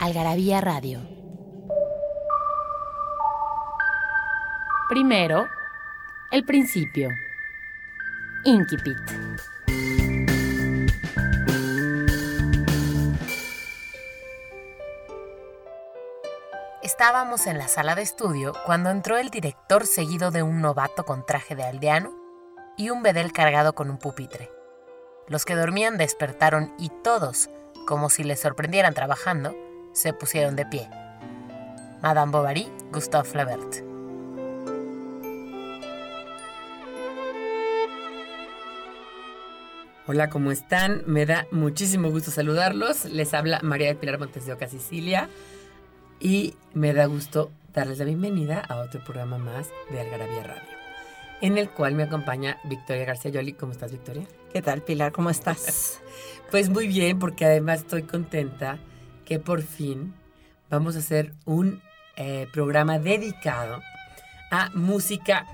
Algarabía Radio. Primero, el principio. Inquipit. Estábamos en la sala de estudio cuando entró el director seguido de un novato con traje de aldeano y un bedel cargado con un pupitre. Los que dormían despertaron y todos, como si les sorprendieran trabajando, se pusieron de pie. Madame Bovary, Gustave Flaubert. Hola, ¿cómo están? Me da muchísimo gusto saludarlos. Les habla María de Pilar Montes de Oca, Sicilia. Y me da gusto darles la bienvenida a otro programa más de Algarabía Radio, en el cual me acompaña Victoria García Yoli. ¿Cómo estás, Victoria? ¿Qué tal, Pilar? ¿Cómo estás? pues muy bien, porque además estoy contenta que por fin vamos a hacer un eh, programa dedicado a música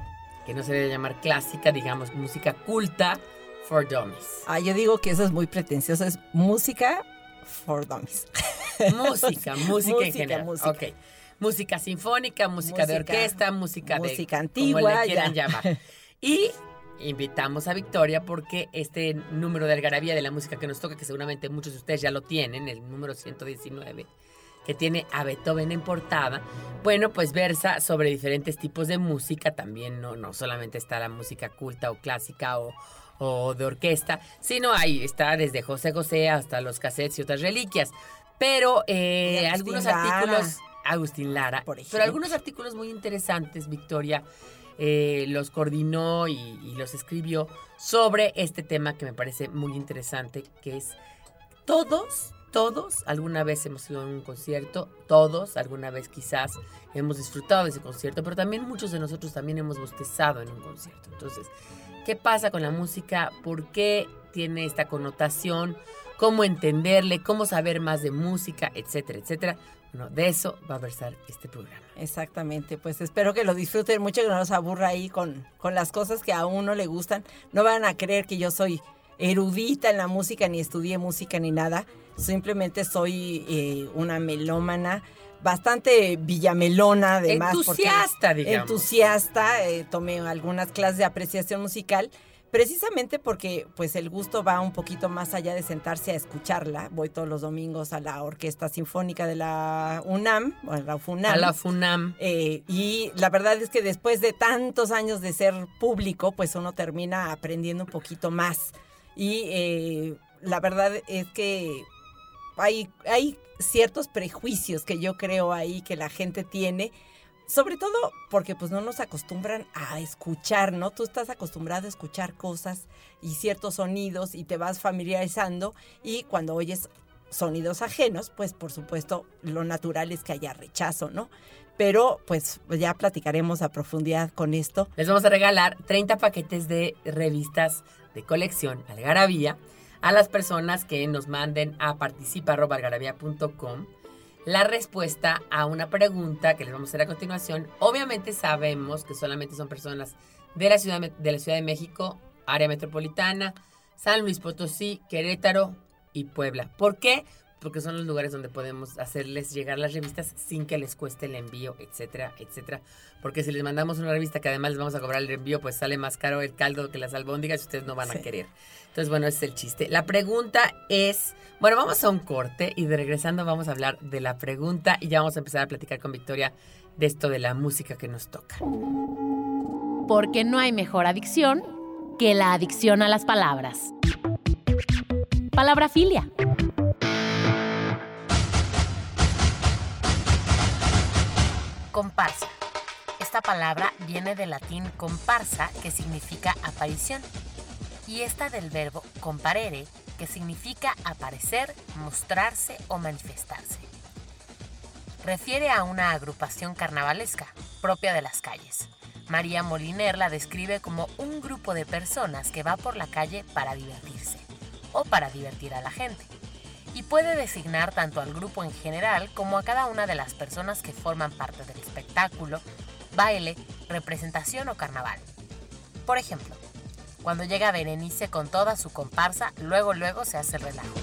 que no se debe llamar clásica, digamos música culta for dummies. Ah, yo digo que eso es muy pretencioso, es música for dummies. Música, música, en general. Música. Ok. Música sinfónica, música, de orquesta, música, de... Música antigua. Como le quieran llamar. Y invitamos a Victoria porque este número de algarabía de la música que nos toca, que seguramente muchos de ustedes ya lo tienen, el número 119, que tiene a Beethoven en portada, bueno, pues versa sobre diferentes tipos de música, también no, no solamente está la música culta o clásica o, o de orquesta, sino ahí está desde José José hasta los cassettes y otras reliquias. Pero eh, algunos artículos, Agustín Lara, por ejemplo. pero algunos artículos muy interesantes, Victoria, eh, los coordinó y, los escribió sobre este tema que me parece muy interesante, que es todos, todos alguna vez hemos ido a un concierto, todos alguna vez quizás hemos disfrutado de ese concierto, pero también muchos de nosotros también hemos bostezado en un concierto. Entonces, ¿qué pasa con la música? ¿Por qué tiene esta connotación? ¿Cómo entenderle? ¿Cómo saber más de música? Etcétera, etcétera. Bueno, de eso va a versar este programa. Exactamente, pues espero que lo disfruten mucho, que no nos aburra ahí con, con las cosas que a uno le gustan. No van a creer que yo soy erudita en la música, ni estudié música ni nada. Simplemente soy eh, una melómana, bastante villamelona además. Entusiasta, digamos. Entusiasta, eh, tomé algunas clases de apreciación musical precisamente porque pues el gusto va un poquito más allá de sentarse a escucharla. Voy todos los domingos a la Orquesta Sinfónica de la UNAM, o a la FUNAM. A la FUNAM. Eh, y la verdad es que después de tantos años de ser público, pues uno termina aprendiendo un poquito más. Y eh, la verdad es que hay, hay ciertos prejuicios que yo creo ahí que la gente tiene sobre todo porque pues no nos acostumbran a escuchar, ¿no? Tú estás acostumbrado a escuchar cosas y ciertos sonidos y te vas familiarizando y cuando oyes sonidos ajenos, pues por supuesto lo natural es que haya rechazo, ¿no? Pero pues ya platicaremos a profundidad con esto. Les vamos a regalar 30 paquetes de revistas de colección Algarabía a las personas que nos manden a participa.algarabía.com la respuesta a una pregunta que les vamos a hacer a continuación. Obviamente sabemos que solamente son personas de la Ciudad de, la ciudad de México, área metropolitana, San Luis Potosí, Querétaro y Puebla. ¿Por qué? Porque son los lugares donde podemos hacerles llegar las revistas sin que les cueste el envío, etcétera, etcétera. Porque si les mandamos una revista que además les vamos a cobrar el envío, pues sale más caro el caldo que las albóndigas y ustedes no van a querer. Entonces, bueno, ese es el chiste. La pregunta es, bueno, vamos a un corte y de regresando vamos a hablar de la pregunta y ya vamos a empezar a platicar con Victoria de esto de la música que nos toca. Porque no hay mejor adicción que la adicción a las palabras. Palabra filia. Comparsa. Esta palabra viene del latín comparsa, que significa aparición, y esta del verbo comparere, que significa aparecer, mostrarse o manifestarse. refiere a una agrupación carnavalesca propia de las calles. María Moliner la describe como un grupo de personas que va por la calle para divertirse o para divertir a la gente. Y puede designar tanto al grupo en general como a cada una de las personas que forman parte del espectáculo, baile, representación o carnaval. Por ejemplo, cuando llega Berenice con toda su comparsa, luego luego se hace el relajo.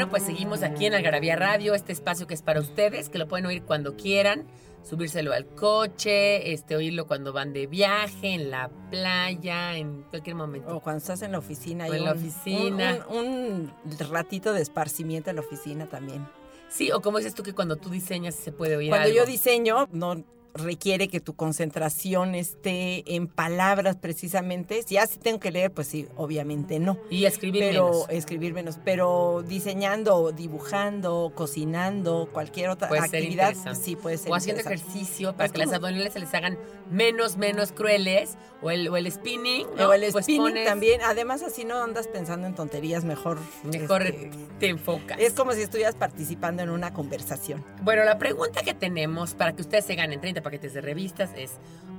Bueno, pues seguimos aquí en Algarabía Radio, este espacio que es para ustedes, que lo pueden oír cuando quieran, subírselo al coche, este, oírlo cuando van de viaje, en la playa, en cualquier momento. O cuando estás en la oficina. O en la oficina. Un, ratito de esparcimiento en la oficina también. Sí, o como dices tú que cuando tú diseñas se puede oír Cuando yo diseño, no requiere que tu concentración esté en palabras precisamente. Si ya si tengo que leer, pues sí, obviamente no. Y escribir pero, menos. Escribir menos. Pero diseñando, dibujando, cocinando, cualquier otra actividad, sí puede ser. O haciendo ejercicio para que las abdominales se les hagan menos, menos crueles. O el, o el spinning. O el pues spinning también. Además, así no andas pensando en tonterías, mejor. Mejor este, te enfocas. Es como si estuvieras participando en una conversación. Bueno, la pregunta que tenemos para que ustedes se ganen 30 paquetes de revistas es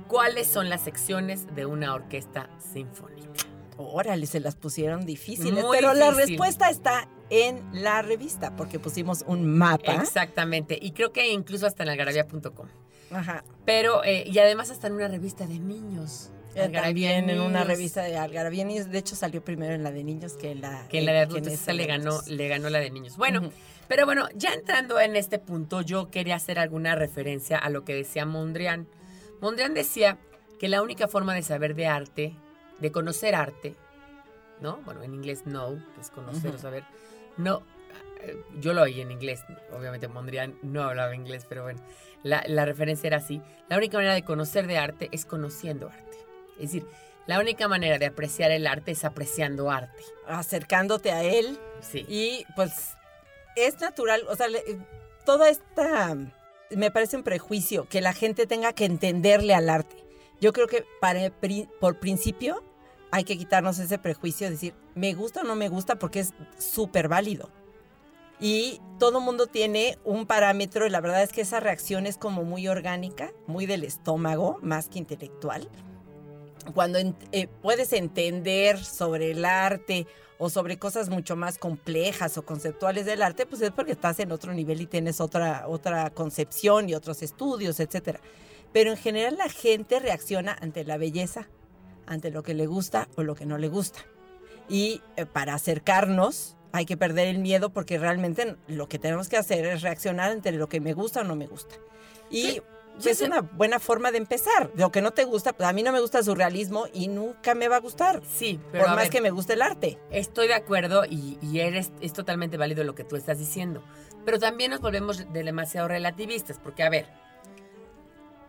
¿cuáles son las secciones de una orquesta sinfónica? Órale, se las pusieron difíciles, pero la respuesta está en la revista, porque pusimos un mapa. Exactamente, y creo que incluso hasta en algarabía.com. Ajá. Pero, eh, y además hasta en una revista de niños. Eh, también en una revista de Algarabía. De hecho, salió primero en la de niños que en la, que en la de adultos. le ganó, le ganó la de niños. Bueno, pero bueno, ya entrando en este punto, yo quería hacer alguna referencia a lo que decía Mondrian. Mondrian decía que la única forma de saber de arte, de conocer arte, ¿no? Bueno, en inglés know, que es conocer o saber. No, eh, yo lo oí en inglés, obviamente Mondrian no hablaba inglés, pero bueno, la, la referencia era así. La única manera de conocer de arte es conociendo arte. Es decir, la única manera de apreciar el arte es apreciando arte. Acercándote a él. Sí. Y pues es natural, o sea, toda esta, me parece un prejuicio que la gente tenga que entenderle al arte. Yo creo que para, por principio hay que quitarnos ese prejuicio, de decir, me gusta o no me gusta porque es súper válido. Y todo mundo tiene un parámetro y la verdad es que esa reacción es como muy orgánica, muy del estómago, más que intelectual. Cuando eh, puedes entender sobre el arte o sobre cosas mucho más complejas o conceptuales del arte, pues es porque estás en otro nivel y tienes otra, otra concepción y otros estudios, etc. Pero en general la gente reacciona ante la belleza, ante lo que le gusta o lo que no le gusta. Y eh, para acercarnos hay que perder el miedo porque realmente lo que tenemos que hacer es reaccionar entre lo que me gusta o no me gusta. Y Sí, sí, es sí. una buena forma de empezar. Lo que no te gusta, pues a mí no me gusta el surrealismo y nunca me va a gustar. Sí, pero por más ver, que me guste el arte. Estoy de acuerdo y, y eres, es totalmente válido lo que tú estás diciendo. Pero también nos volvemos de demasiado relativistas, porque a ver,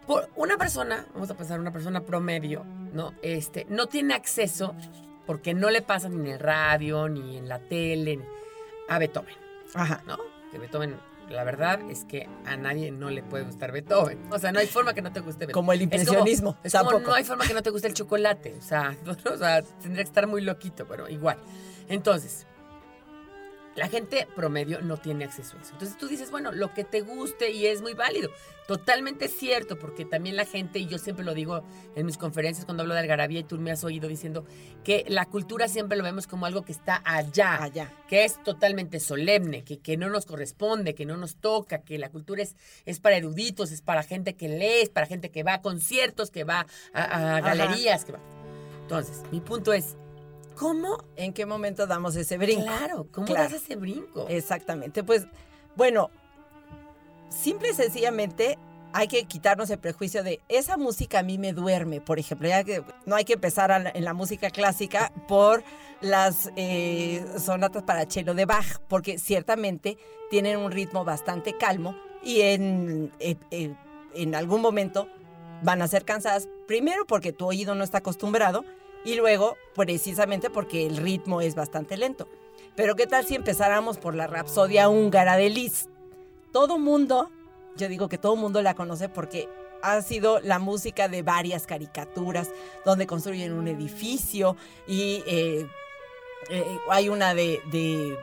por una persona, vamos a pensar una persona promedio, ¿no? Este, no tiene acceso, porque no le pasa ni en el radio, ni en la tele, ni- a Beethoven, Ajá. ¿no? Que Beethoven, la verdad es que a nadie no le puede gustar Beethoven. O sea, no hay forma que no te guste Beethoven. Como el Es como- impresionismo. Es como, no hay forma que no te guste el chocolate. O sea, o sea, tendría que estar muy loquito, pero igual. Entonces, la gente promedio no tiene acceso a eso. Entonces tú dices, bueno, lo que te guste y es muy válido. Totalmente cierto, porque también la gente, y yo siempre lo digo en mis conferencias cuando hablo de algarabía y tú me has oído diciendo que la cultura siempre lo vemos como algo que está allá Allá. que es totalmente solemne, que, que no nos corresponde, que no nos toca, que la cultura es, es para eruditos, es para gente que lee, es para gente que va a conciertos, que va a, galerías, que va. Entonces, mi punto es, ¿cómo? ¿En qué momento damos ese brinco? Claro, ¿cómo Claro. das ese brinco? Exactamente. Pues, bueno, simple y sencillamente hay que quitarnos el prejuicio de esa música a mí me duerme, por ejemplo. Ya que no hay que empezar la- en la música clásica por las eh, sonatas para cello de Bach, porque ciertamente tienen un ritmo bastante calmo y en, eh, eh, en algún momento van a ser cansadas, primero porque tu oído no está acostumbrado y luego precisamente porque el ritmo es bastante lento. Pero qué tal si empezáramos por la Rapsodia húngara de Liszt. Todo mundo, yo digo que todo mundo la conoce porque ha sido la música de varias caricaturas donde construyen un edificio y eh, eh, hay una de, de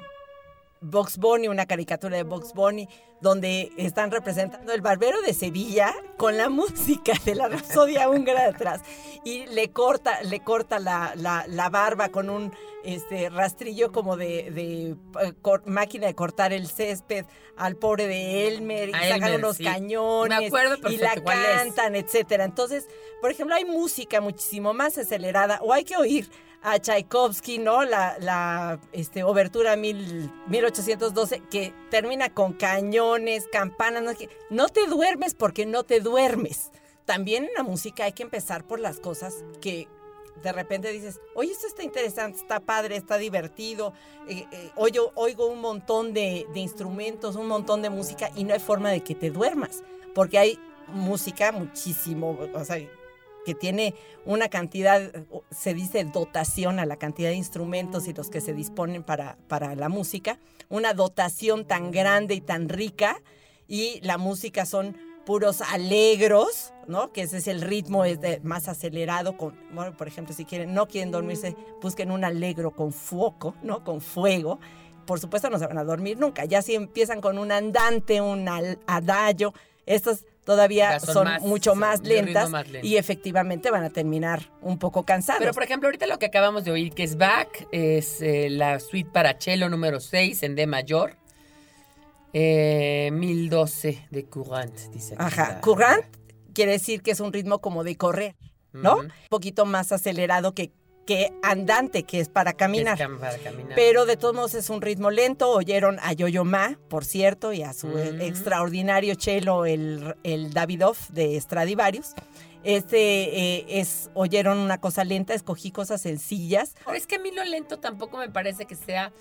Box Bunny, una caricatura de Box Bunny, donde están representando el barbero de Sevilla con la música de la Rapsodia húngara detrás. Y le corta, le corta la, la- la barba con un este, rastrillo como de, de, eh, cor- máquina de cortar el césped al pobre de Elmer y A sacan Elmer, unos sí. cañones Me acuerdo y la cantan, etcétera. Entonces, por ejemplo, hay música muchísimo más acelerada o hay que oír a Tchaikovsky, ¿no? La, la este, obertura mil, 1812 que termina con cañones, campanas. No, no te duermes porque no te duermes. También en la música hay que empezar por las cosas que de repente dices, oye, esto está interesante, está padre, está divertido, eh, eh, oigo, oigo un montón de, de instrumentos, un montón de música y no hay forma de que te duermas, porque hay música muchísimo, o sea, que tiene una cantidad, se dice dotación a la cantidad de instrumentos y los que se disponen para, para la música, una dotación tan grande y tan rica, y la música son puros alegros, ¿no? Que ese es el ritmo es de- más acelerado. Con, bueno, por ejemplo, si quieren, no quieren dormirse, busquen un alegro con foco, ¿no? Con fuego. Por supuesto, no se van a dormir nunca. Ya si empiezan con un andante, un adagio, estos todavía son, son más- mucho son más lentas más lento. y efectivamente van a terminar un poco cansados. Pero, por ejemplo, ahorita lo que acabamos de oír, que es Bach, es eh, la suite para cello número 6 en D mayor. Eh, 1012 de Courant, dice aquí Ajá, la- Courant quiere decir que es un ritmo como de correr, ¿no? Un poquito más acelerado que, que andante, que es para es caminar. cam- para caminar. Pero de todos modos es un ritmo lento. Oyeron a Yo-Yo Ma, por cierto, y a su Mm. extraordinario cello, el, el Davidoff de Stradivarius. Este eh, es, oyeron una cosa lenta, escogí cosas sencillas. Pero es que a mí lo lento tampoco me parece que sea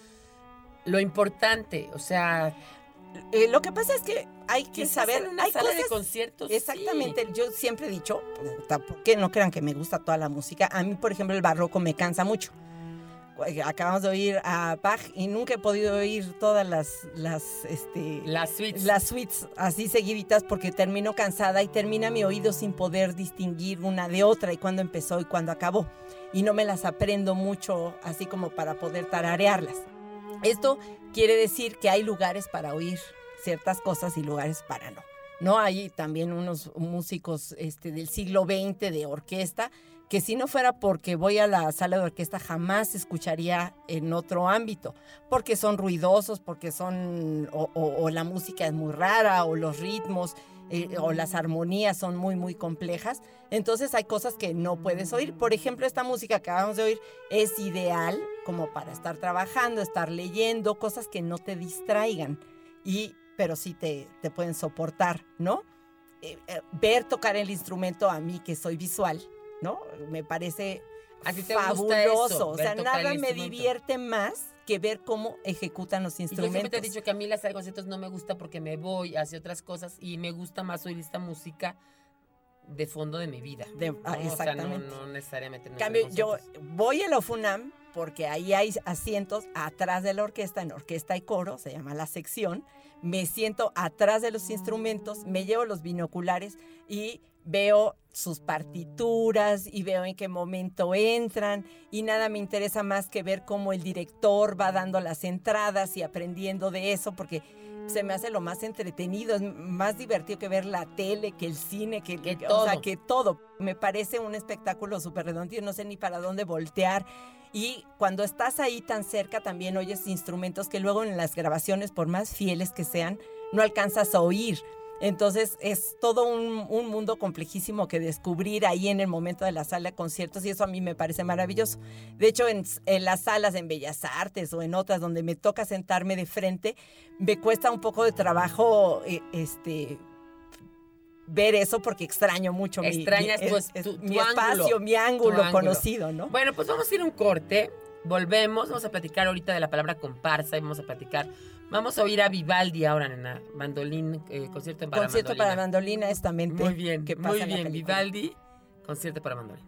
lo importante. O sea, Eh, lo que pasa es que hay que saber, en una hay sala de cosas conciertos. sí. Exactamente, yo siempre he dicho, tampoco que no crean que me gusta toda la música. A mí, por ejemplo, el barroco me cansa mucho. Acabamos de oír a Bach y nunca he podido oír todas las, las, este, Las suites. las suites así seguiditas porque termino cansada y termina mi oído sin poder distinguir una de otra y cuándo empezó y cuándo acabó. Y no me las aprendo mucho así como para poder tararearlas. Esto quiere decir que hay lugares para oír ciertas cosas y lugares para no. No hay también unos músicos este, del siglo XX de orquesta que si no fuera porque voy a la sala de orquesta jamás escucharía en otro ámbito, porque son ruidosos, porque son, o, la música es muy rara, o los ritmos, eh, o las armonías son muy, muy complejas. Entonces hay cosas que no puedes oír. Por ejemplo, esta música que acabamos de oír es ideal como para estar trabajando, estar leyendo, cosas que no te distraigan, y, pero sí te, te pueden soportar, ¿no? Eh, eh, ver tocar el instrumento a mí, que soy visual, ¿no? Me parece ¿A ti te gusta fabuloso. eso, o sea, nada me divierte más que ver cómo ejecutan los Y yo siempre te he instrumentos. dicho que a mí las conciertos no me gusta porque me voy hacia otras cosas y me gusta más oír esta música de fondo de mi vida. De- ¿no? ah, O sea, no- exactamente. no, necesariamente. En no cambio, yo voy a la FUNAM porque ahí hay asientos atrás de la orquesta, en orquesta y coro, se llama la sección. Me siento atrás de los instrumentos, me llevo los binoculares y veo sus partituras y veo en qué momento entran y nada me interesa más que ver cómo el director va dando las entradas y aprendiendo de eso porque se me hace lo más entretenido, es más divertido que ver la tele, que el cine, que, Que o sea, todo. que todo. Me parece un espectáculo súper redondo, yo no sé ni para dónde voltear. Y cuando estás ahí tan cerca también oyes instrumentos que luego en las grabaciones, por más fieles que sean, no alcanzas a oír. Entonces es todo un, un mundo complejísimo que descubrir ahí en el momento de la sala de conciertos y eso a mí me parece maravilloso. De hecho, en, en las salas en Bellas Artes o en otras donde me toca sentarme de frente, me cuesta un poco de trabajo eh, este, ver eso porque extraño mucho mi- Extrañas mi, tu es- es- tu- mi tu espacio, ángulo, mi ángulo, ángulo. conocido, ¿no? Bueno, pues vamos a ir un corte. Volvemos, vamos a platicar ahorita de la palabra comparsa y vamos a platicar. Vamos a oír a Vivaldi ahora, nena. Mandolín, eh, concierto para Concierto mandolina. para mandolina estamente. Muy bien, que pasa muy bien. Vivaldi, concierto para mandolina.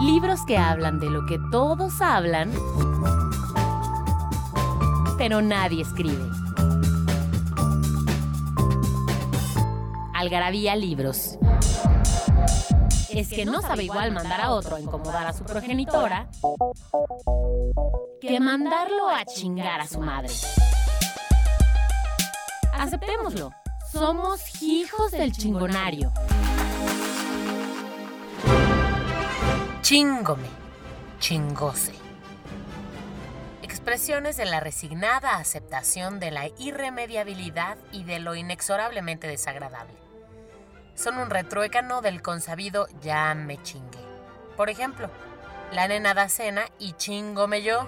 Libros que hablan de lo que todos hablan, pero nadie escribe. Algarabía Libros. Es que no sabe igual mandar a otro a incomodar a su progenitora que mandarlo a chingar a su madre. Aceptémoslo. Somos hijos del chingonario. Chingome, chingose. Expresiones de la resignada aceptación de la irremediabilidad y de lo inexorablemente desagradable. Son un retruécano del consabido ya me chingué. Por ejemplo, la nena da cena y chingome yo.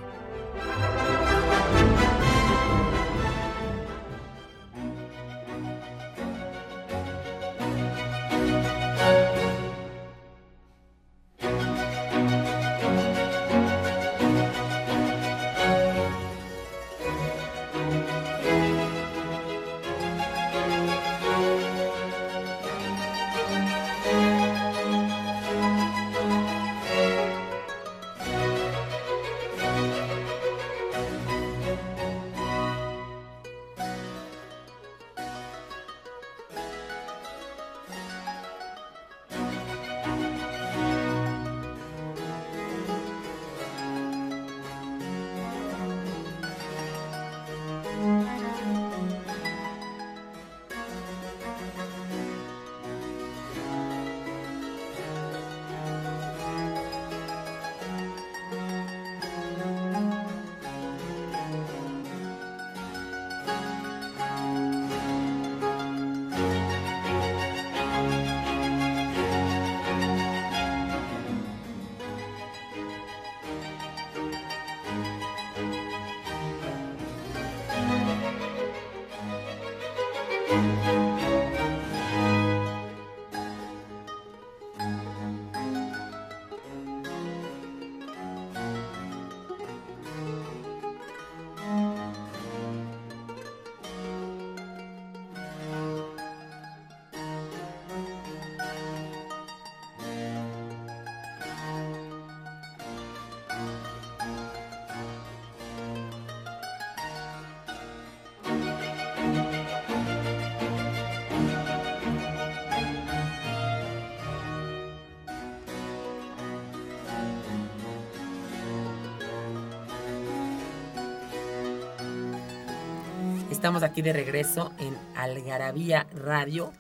Estamos aquí de regreso en Algarabía Radio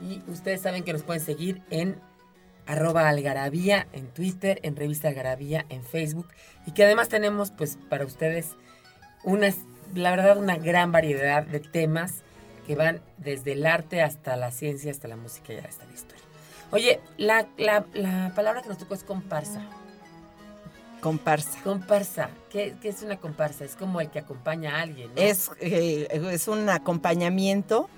y ustedes saben que nos pueden seguir en arroba algarabía en Twitter, en revista Algarabía en Facebook y que además tenemos pues para ustedes una, la verdad una gran variedad de temas que van desde el arte hasta la ciencia, hasta la música y hasta la historia. Oye, la, la, la palabra que nos tocó es comparsa. Comparsa. Comparsa. ¿Qué, qué es una comparsa? Es como el que acompaña a alguien. ¿no? Es, eh, es un acompañamiento,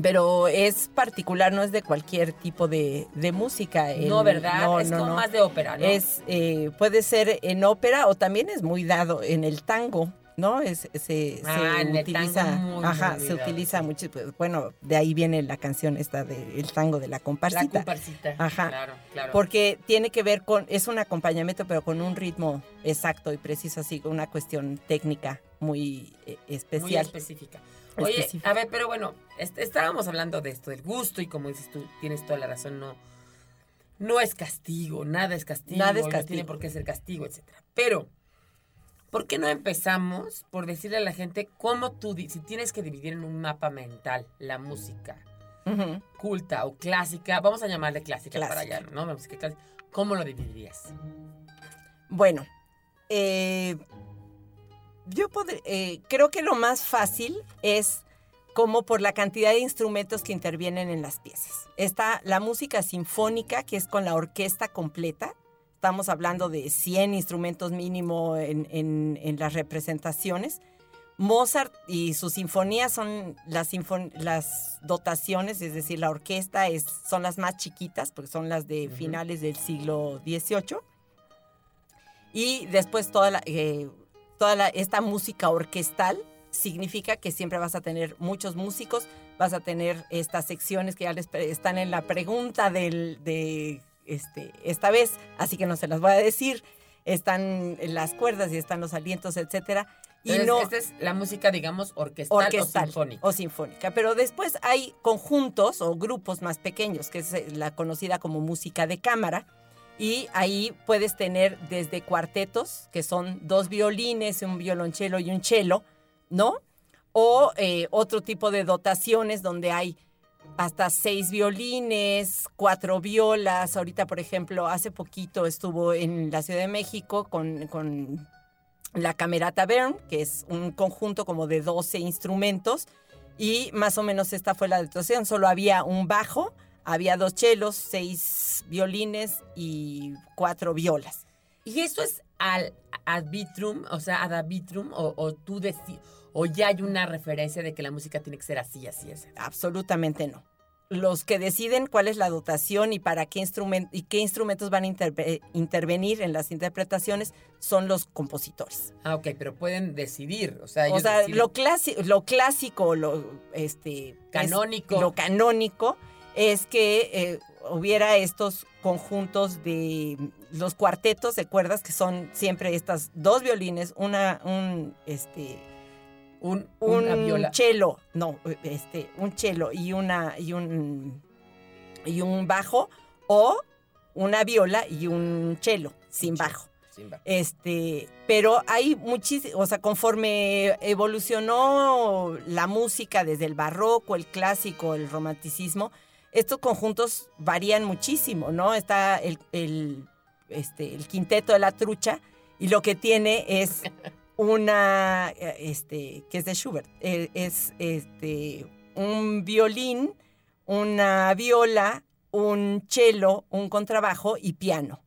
pero es particular, no es de cualquier tipo de, de música. El- no, ¿verdad? no, es no, como más de ópera, ¿no? Es, eh, puede ser en ópera o también es muy dado en el tango, ¿no? Es, se, Ah, se el utiliza, muy, ajá, muy se utiliza mucho, pues, bueno, de ahí viene la canción esta del tango de la la comparsita. comparsita. Ajá. Claro, claro. Porque tiene que ver con, es un acompañamiento, pero con un ritmo exacto y preciso, así, una cuestión técnica muy eh, Muy especial. específica. Oye, Específica. a ver, pero bueno, est- estábamos hablando de esto, del gusto, y como dices tú, tienes toda la razón, no, no es castigo, nada es castigo, Nada es no castigo. tiene por qué ser castigo, etcétera. Pero, ¿por qué no empezamos por decirle a la gente cómo tú, si tienes que dividir en un mapa mental la música culta o clásica, vamos a llamarle clásica, para allá, ¿no? Música clásica, ¿cómo lo dividirías? Bueno, eh, yo podré- eh, creo que lo más fácil es como por la cantidad de instrumentos que intervienen en las piezas. Está la música sinfónica, que es con la orquesta completa. Estamos hablando de 100 instrumentos mínimo en, en- en las representaciones. Mozart y sus sinfonías son las, sinfon- las dotaciones, es decir, la orquesta es, son las más chiquitas, porque son las de finales del siglo XVIII. Y después toda, la, eh, toda la- esta música orquestal significa que siempre vas a tener muchos músicos, vas a tener estas secciones que ya les están en la pregunta del, de este, esta vez, así que no se las voy a decir. Están las cuerdas y están los alientos, etcétera. Y Entonces, no esta es la música, digamos, orquestal, orquestal o sinfónica. o sinfónica. Pero después hay conjuntos o grupos más pequeños, que es eh, la conocida como música de cámara. Y ahí puedes tener desde cuartetos, que son dos violines, un violonchelo y un cello, ¿no? O eh, otro tipo de dotaciones donde hay hasta seis violines, cuatro violas. Ahorita, por ejemplo, hace poquito estuvo en la Ciudad de México con, con la Camerata Bern, que es un conjunto como de 12 instrumentos. Y más o menos esta fue la dotación. Solo había un bajo, había dos chelos, seis violines y cuatro violas. ¿Y eso es al ad o sea, ad vitrum, o, o tú o ya hay una referencia de que la música tiene que ser así, así, así? Absolutamente no. Los que deciden cuál es la dotación y para qué instrumen- y qué instrumentos van a interve- intervenir en las interpretaciones son los compositores. Ah, ok, pero pueden decidir, o sea, O sea, deciden. lo, clásico, lo este es- Canónico. lo canónico es que eh, hubiera estos conjuntos de los cuartetos de cuerdas que son siempre estas dos violines, una un este un, un una viola. cello, no, este, un cello y una y un y un bajo o una viola y un cello sin bajo. Sin bajo. Este, pero hay muchísimo, o sea, conforme evolucionó la música desde el barroco, el clásico, el romanticismo, estos conjuntos varían muchísimo, ¿no? Está el, el, este, el quinteto de la trucha y lo que tiene es una, eh, este, que es de Schubert, eh, es este, un violín, una viola, un cello, un contrabajo y piano.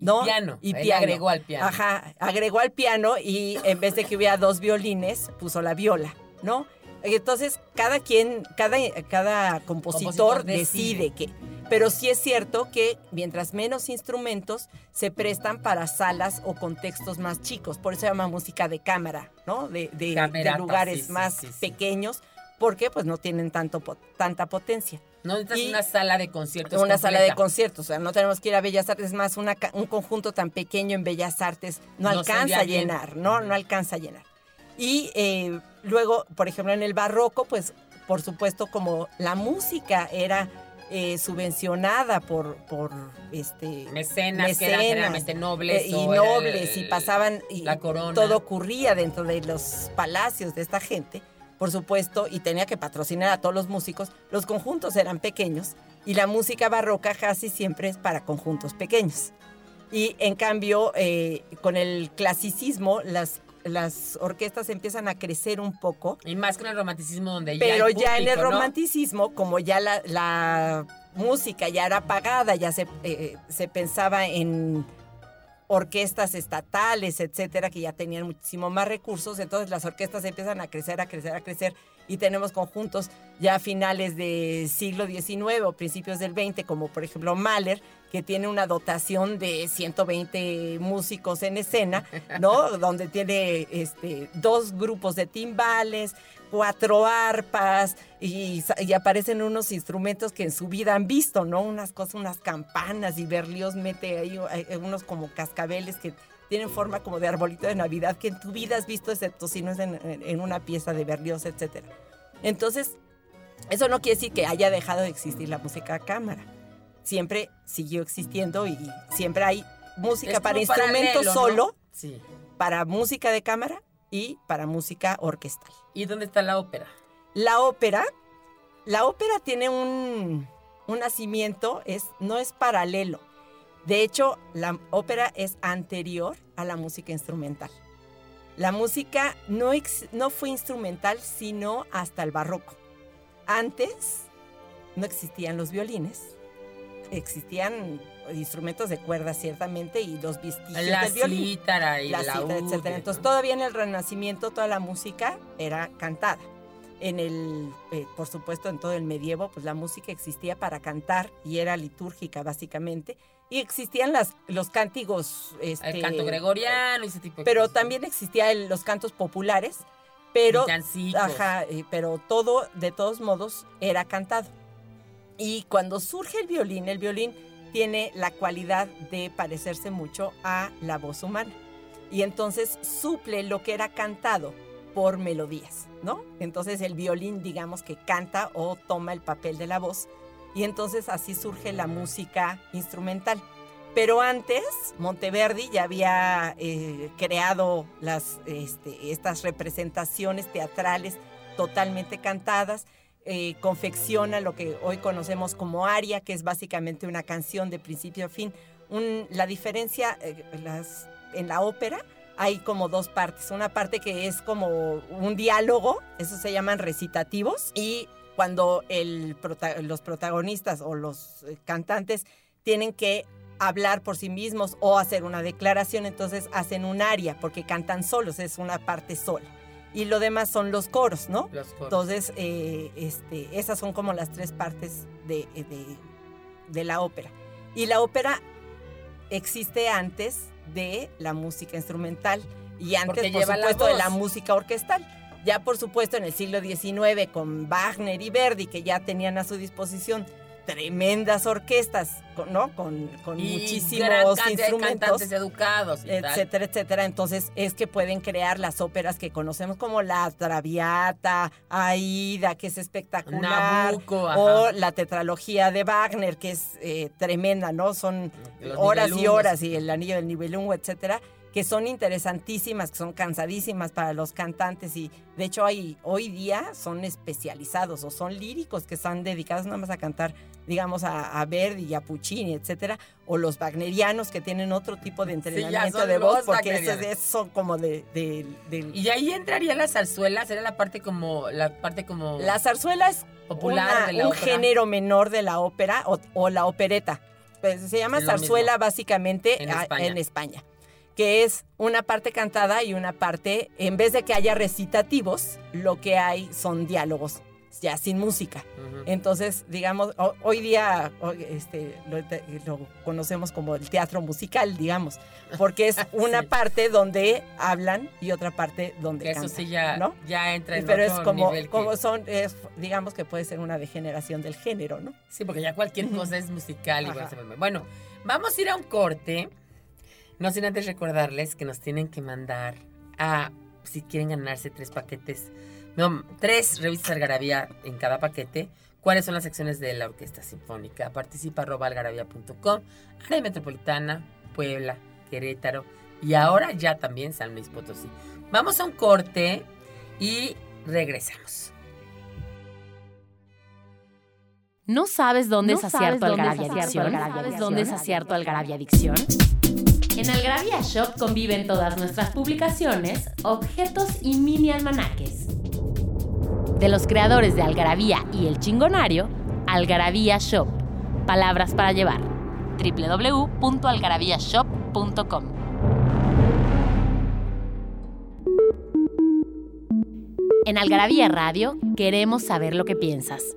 ¿no? Piano. Y piano. agregó al piano. Ajá, agregó al piano y en vez de que hubiera dos violines, puso la viola, ¿no? Entonces, cada quien, cada, cada compositor, Compositor decide. decide que. Pero sí es cierto que mientras menos instrumentos se prestan para salas o contextos más chicos. Por eso se llama música de cámara, ¿no? De, de- lugares sí, sí, más sí, pequeños, porque pues no tienen tanto, tanta potencia No necesitas una sala de conciertos. una sala de conciertos, o sea, no tenemos que ir a Bellas Artes, es más, una un conjunto tan pequeño en Bellas Artes no, No alcanza a bien. llenar, ¿no? No alcanza a llenar. Y eh, luego, por ejemplo, en el barroco, pues, por supuesto, como la música era eh, subvencionada por, por este... Mecenas, que eran Mecenas, generalmente nobles. eh, y el- nobles, y pasaban, y la corona. todo ocurría dentro de los palacios de esta gente, por supuesto, y tenía que patrocinar a todos los músicos. Los conjuntos eran pequeños y la música barroca casi siempre es para conjuntos pequeños. Y en cambio, eh, con el clasicismo, las, las orquestas empiezan a crecer un poco. Y más con el romanticismo donde ya Pero hay ya en el romanticismo, como ya la, la música ya era pagada, ya se, eh, se pensaba en orquestas estatales, etcétera, que ya tenían muchísimo más recursos, entonces las orquestas empiezan a crecer, a crecer, a crecer, y tenemos conjuntos ya a finales del siglo XIX o principios del XX, como por ejemplo Mahler, que tiene una dotación de 120 músicos en escena, ¿no? Donde tiene este, dos grupos de timbales, cuatro arpas y, y aparecen unos instrumentos que en su vida han visto, ¿no? Unas cosas, unas campanas y Berlioz mete ahí eh, unos como cascabeles que tienen forma como de arbolito de Navidad que en tu vida has visto, excepto si no es en, una pieza de Berlioz, etcétera. Entonces, eso no quiere decir que haya dejado de existir la música a cámara. Siempre siguió existiendo y siempre hay música para instrumento paralelo, ¿no? solo, Sí. para música de cámara y para música orquestal. ¿Y dónde está la ópera? La ópera, la ópera tiene un, un nacimiento, es, no es paralelo. De hecho, la ópera es anterior a la música instrumental. La música no, no fue instrumental sino hasta el barroco. Antes no existían los violines, existían instrumentos de cuerda ciertamente y los vestigios La del violín cítara y la la cítara, ude, etcétera. Entonces, ¿no? todavía en el Renacimiento toda la música era cantada. En el, eh, por supuesto, en todo el medievo, pues la música existía para cantar y era litúrgica básicamente. Y existían las, los cánticos, este, El canto gregoriano y ese tipo de pero cosas. también existían los cantos populares, pero. Ajá, eh, pero todo, de todos modos, era cantado. Y cuando surge el violín, el violín tiene la cualidad de parecerse mucho a la voz humana. Y entonces suple lo que era cantado por melodías, ¿no? Entonces el violín, digamos que canta o toma el papel de la voz. Y entonces así surge la música instrumental. Pero antes, Monteverdi ya había eh, creado las, este, estas representaciones teatrales totalmente cantadas, eh, confecciona lo que hoy conocemos como aria, que es básicamente una canción de principio a fin. La diferencia eh, en la ópera hay como dos partes. Una parte que es como un diálogo, eso se llaman recitativos, y cuando el prota- los protagonistas o los eh, cantantes tienen que hablar por sí mismos o hacer una declaración, entonces hacen un aria, porque cantan solos, es una parte sola. Y lo demás son los coros, ¿no? Los coros. Entonces, eh, este, esas son como las tres partes de, de- de la ópera. Y la ópera existe antes de la música instrumental y antes, Porque por supuesto, de la música orquestal. Ya, por supuesto, en el siglo XIX, con Wagner y Verdi, que ya tenían a su disposición tremendas orquestas, ¿no? Con, con y muchísimos gran cantidad de instrumentos cantantes educados y tal. etcétera, etcétera. Entonces es que pueden crear las óperas que conocemos como la Traviata, Aida, que es espectacular, Nabucco, o la tetralogía de Wagner, que es eh, tremenda, ¿no? Son Los horas y horas y el anillo del Nibelungo, etcétera, que son interesantísimas, que son cansadísimas para los cantantes y de hecho hay, hoy día son especializados o son líricos que están dedicados nada más a cantar, digamos, a, a Verdi y a Puccini, etcétera, o los wagnerianos que tienen otro tipo de entrenamiento de voz, porque esos, esos son como de, de- del- Y ahí entraría la zarzuela, sería la parte como, la parte como La zarzuela es popular una- de la un ópera. género menor de la ópera o, o la opereta. Pues se llama zarzuela mismo. básicamente En a- España. en España, que es una parte cantada y una parte, en vez de que haya recitativos, lo que hay son diálogos, ya sin música. Entonces, digamos, ho- hoy día este, lo, lo conocemos como el teatro musical, digamos, porque es una Sí. parte donde hablan y otra parte donde Que eso cantan, sí ya, ¿no? ya entra en Pero es como, nivel que- como son, es, digamos que puede ser una degeneración del género, ¿no? Sí, porque ya cualquier cosa es musical se me- Bueno, vamos a ir a un corte. No sin antes recordarles que nos tienen que mandar a, si quieren ganarse tres paquetes, no, tres revistas Algarabía en cada paquete, cuáles son las secciones de la Orquesta Sinfónica. Participa arroba algarabía.com, área metropolitana, Puebla, Querétaro y ahora ya también San Luis Potosí. Vamos a un corte y regresamos. ¿No sabes dónde ¿No es sabes acierto dónde es Algarabia Adicción? ¿Sabes dónde es Adicción? acierto Algarabia Adicción? En Algravia Shop conviven todas nuestras publicaciones, objetos y mini almanaques. De los creadores de Algarabía y El Chingonario, Algarabía Shop. Palabras para llevar. www.algarabíashop.com En Algarabía Radio queremos saber lo que piensas.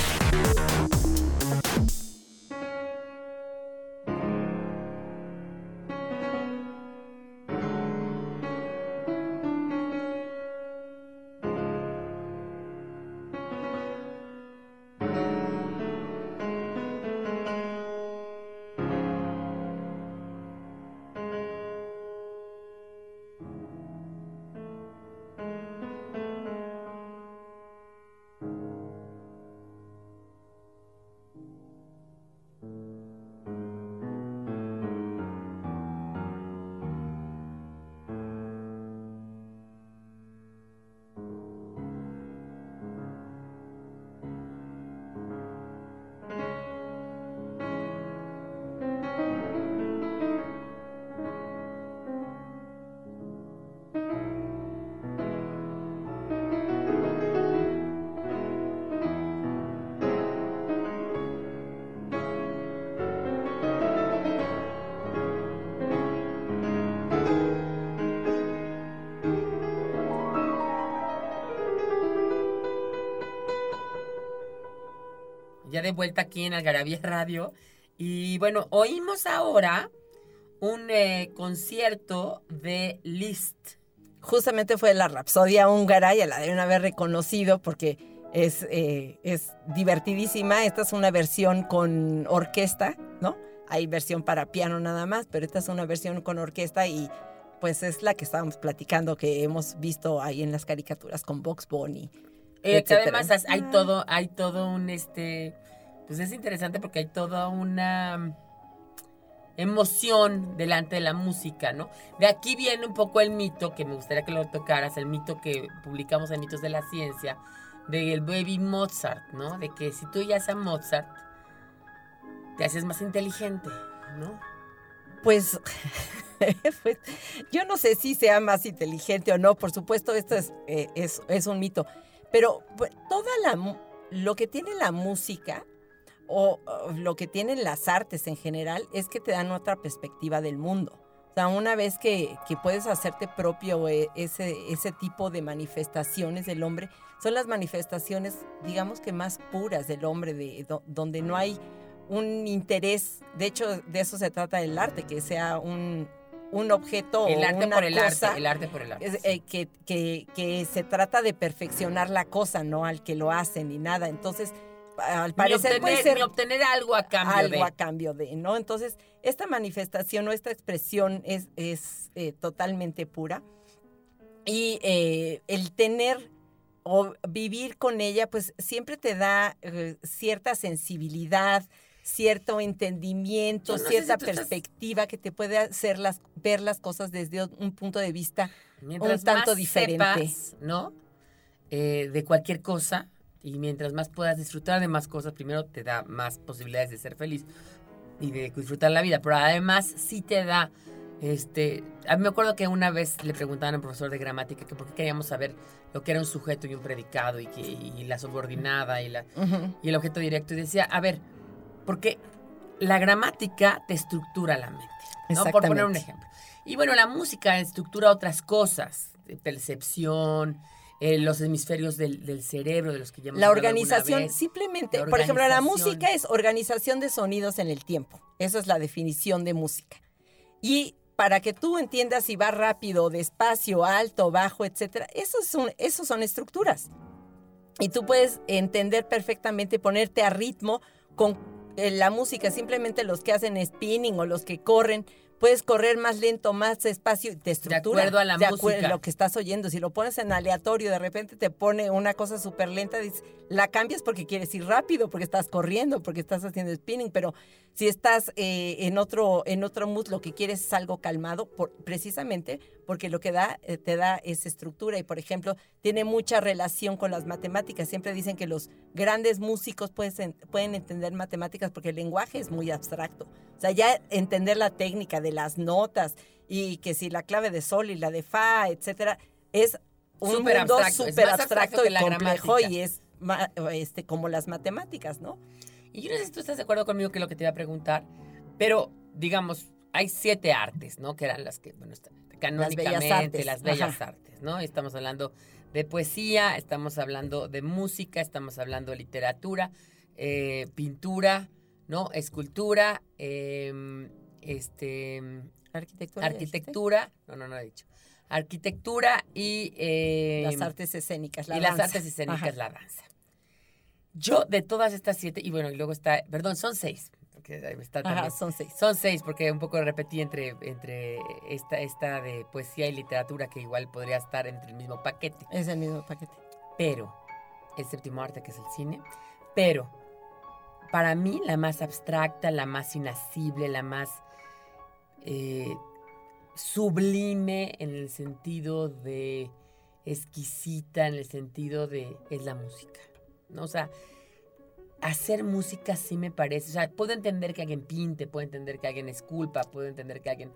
Ya de vuelta aquí en Algarabía Radio. Y bueno, oímos ahora un eh, concierto de Liszt. Justamente fue la Rapsodia húngara, ya la deben haber reconocido porque es, eh, es divertidísima. Esta es una versión con orquesta, ¿no? Hay versión para piano nada más, pero esta es una versión con orquesta y pues es la que estábamos platicando que hemos visto ahí en las caricaturas con Box Bunny. Eh, que además hay todo, hay todo un este, pues es interesante porque hay toda una emoción delante de la música, ¿no? De aquí viene un poco el mito, que me gustaría que lo tocaras, el mito que publicamos en Mitos de la Ciencia, del baby Mozart, ¿no? De que si tú ya a Mozart, te haces más inteligente, ¿no? Pues, pues, yo no sé si sea más inteligente o no, por supuesto, esto es, eh, es, es un mito, pero pues, toda la, lo que tiene la música o, o lo que tienen las artes en general es que te dan otra perspectiva del mundo. O sea, una vez que, que puedes hacerte propio eh, ese, ese tipo de manifestaciones del hombre, son las manifestaciones, digamos que más puras del hombre, de, do- donde no hay un interés. De hecho, de eso se trata el arte, que sea un, un objeto El o arte una por el cosa arte, el arte por el arte. eh, que, que- que se trata de perfeccionar la cosa, no al que lo hace ni nada. Entonces, al Ni parecer obtener, puede ser ni obtener algo a cambio algo de... a cambio de, ¿no? Entonces, esta manifestación o esta expresión es, es eh, totalmente pura. Y eh, el tener o vivir con ella, pues siempre te da eh, cierta sensibilidad, cierto entendimiento, no cierta si tú estás- perspectiva que te puede hacer las, ver las cosas desde un punto de vista Mientras un tanto más diferente. sepas, ¿no? De cualquier cosa y mientras más puedas disfrutar de más cosas, primero te da más posibilidades de ser feliz y de disfrutar la vida, pero además sí te da, este, a mí me acuerdo que una vez le preguntaban al profesor de gramática que por qué queríamos saber lo que era un sujeto y un predicado y, que, y la subordinada y, la, y el objeto directo y decía, a ver, porque la gramática te estructura la mente, ¿no? Por poner un ejemplo. Y bueno, la música estructura otras cosas, percepción, eh, los hemisferios del, del cerebro, de los que ya hemos La organización, simplemente, La por ejemplo, la música es organización de sonidos en el tiempo. Esa es la definición de música. Y para que tú entiendas si va rápido, despacio, alto, bajo, etcétera, esos son, esos son estructuras. Y tú puedes entender perfectamente, ponerte a ritmo con eh, la música. Simplemente los que hacen spinning o los que corren, puedes correr más lento, más despacio, y te estructura. acuerdo a la de acuerdo música. a lo que estás oyendo. Si lo pones en aleatorio, de repente te pone una cosa súper lenta, dices, la cambias porque quieres ir rápido, porque estás corriendo, porque estás haciendo spinning, pero si estás eh, en otro en otro mood, lo que quieres es algo calmado, por- precisamente porque lo que da, eh, te da es estructura y, por ejemplo, tiene mucha relación con las matemáticas. Siempre dicen que los grandes músicos pueden, pueden entender matemáticas porque el lenguaje es muy abstracto. O sea, ya entender la técnica de las notas y que si la clave de sol y la de fa, etcétera, es un Súper mundo súper abstracto abstracto y la complejo gramática. y es este, como las matemáticas, ¿no? Y yo no sé si tú estás de acuerdo conmigo que es lo que te iba a preguntar, pero digamos, hay siete artes, ¿no? Que eran las que, bueno, está- canónicamente, artes, las bellas artes, ¿no? Estamos hablando de poesía, estamos hablando de música, estamos hablando de literatura, eh, pintura, ¿no? Escultura, em, este, Arquitectura. no, no, no he dicho. Arquitectura y... em, Las artes escénicas, la y las artes escénicas, Ajá. la danza. Yo, de todas estas siete, y bueno, y luego está, perdón, son seis, porque ahí está Ajá, son seis. Son seis, porque un poco repetí entre, entre esta, esta de poesía y literatura, que igual podría estar entre el mismo paquete. Es el mismo paquete. Pero, el séptimo arte, que es el cine, pero, para mí, la más abstracta, la más inacible, la más eh, sublime en el sentido de exquisita, en el sentido de es la música. ¿no? O sea, hacer música sí me parece. O sea, puedo entender que alguien pinte, puedo entender que alguien esculpa, puedo entender que alguien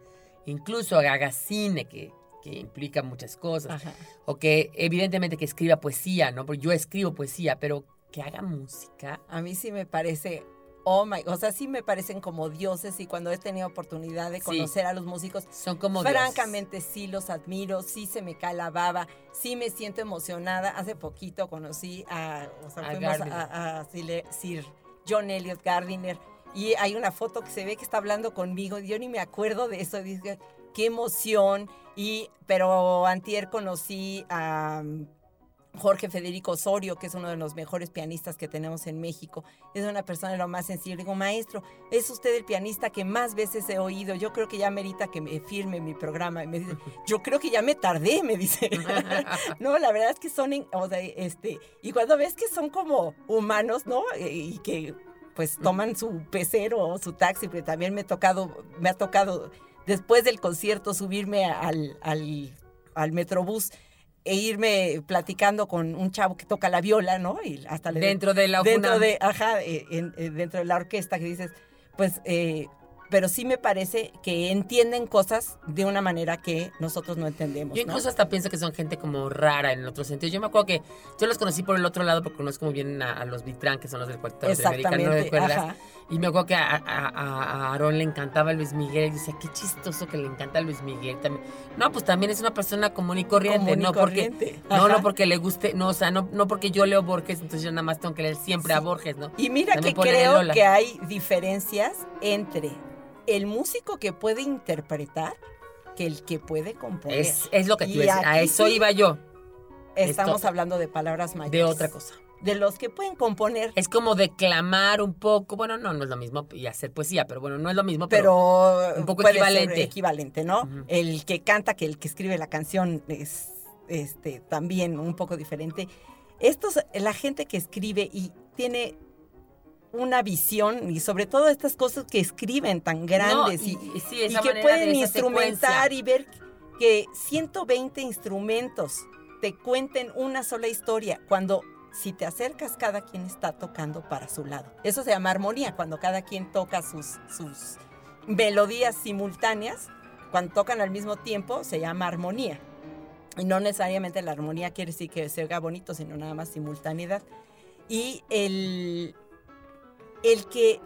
incluso haga cine, que, que implica muchas cosas. Ajá. O que evidentemente que escriba poesía, ¿no? Porque yo escribo poesía, pero que haga música. A mí sí me parece, oh my, o sea, sí me parecen como dioses y cuando he tenido oportunidad de Sí. conocer a los músicos, Son como dioses. francamente sí los admiro, sí se me cae la baba, sí me siento emocionada. Hace poquito conocí a, o sea, A fuimos a, a Sir, Sir John Elliot Gardiner y hay una foto que se ve que está hablando conmigo, yo ni me acuerdo de eso, dije, qué emoción, y, pero antier conocí a... um, Jorge Federico Osorio, que es uno de los mejores pianistas que tenemos en México, es una persona de lo más sencillo. Le digo, maestro, es usted el pianista que más veces he oído. Yo creo que ya merita que me firme mi programa. Y me dice, yo creo que ya me tardé, me dice. no, la verdad es que son, este, y cuando ves que son como humanos, ¿no? Eh, Y que pues toman su pecero o su taxi, porque también me, he tocado, me ha tocado después del concierto subirme al, al, al metrobús e irme platicando con un chavo que toca la viola, ¿no? Y hasta le Dentro de la dentro de, ajá, eh, en- eh, dentro de la orquesta que dices, pues, eh, pero sí me parece que entienden cosas de una manera que nosotros no entendemos. Yo ¿no? incluso hasta pienso que son gente como rara en otro sentido. Yo me acuerdo que yo los conocí por el otro lado porque conozco muy bien a, a los Vitrán, que son los del americano, ¿no Exactamente, recuerdas? ajá. Y me acuerdo que a, a, a- Aarón le encantaba Luis Miguel. Y decía, qué chistoso que le encanta Luis Miguel también. No, pues también es una persona común y corriente. Común y no, corriente, Porque, no, ajá. no porque le guste, no, o sea, no, no porque yo leo Borges, entonces yo nada más tengo que leer siempre a Borges, ¿no? Y mira También que creo que hay diferencias entre el músico que puede interpretar que el que puede componer. Es, es lo que Y iba a eso sí iba yo, Estamos esto- hablando de palabras mayores. de otra cosa. De los que pueden componer, Es como declamar un poco, bueno, no, no es lo mismo, y hacer poesía, pero bueno, no es lo mismo, pero, pero un poco puede ser equivalente. equivalente, ¿no? El que canta, que el que escribe la canción es este también un poco diferente. Estos, la gente que escribe y tiene una visión y sobre todo estas cosas que escriben tan grandes No, y, y- y sí, y esa que pueden instrumentar secuencia. y ver que 120 instrumentos te cuenten una sola historia cuando si te acercas cada quien está tocando para su lado. Eso se llama armonía, cuando cada quien toca sus, sus melodías simultáneas, cuando tocan al mismo tiempo se llama armonía. Y no necesariamente la armonía quiere decir que se oiga bonito, sino nada más simultaneidad. Y el, el que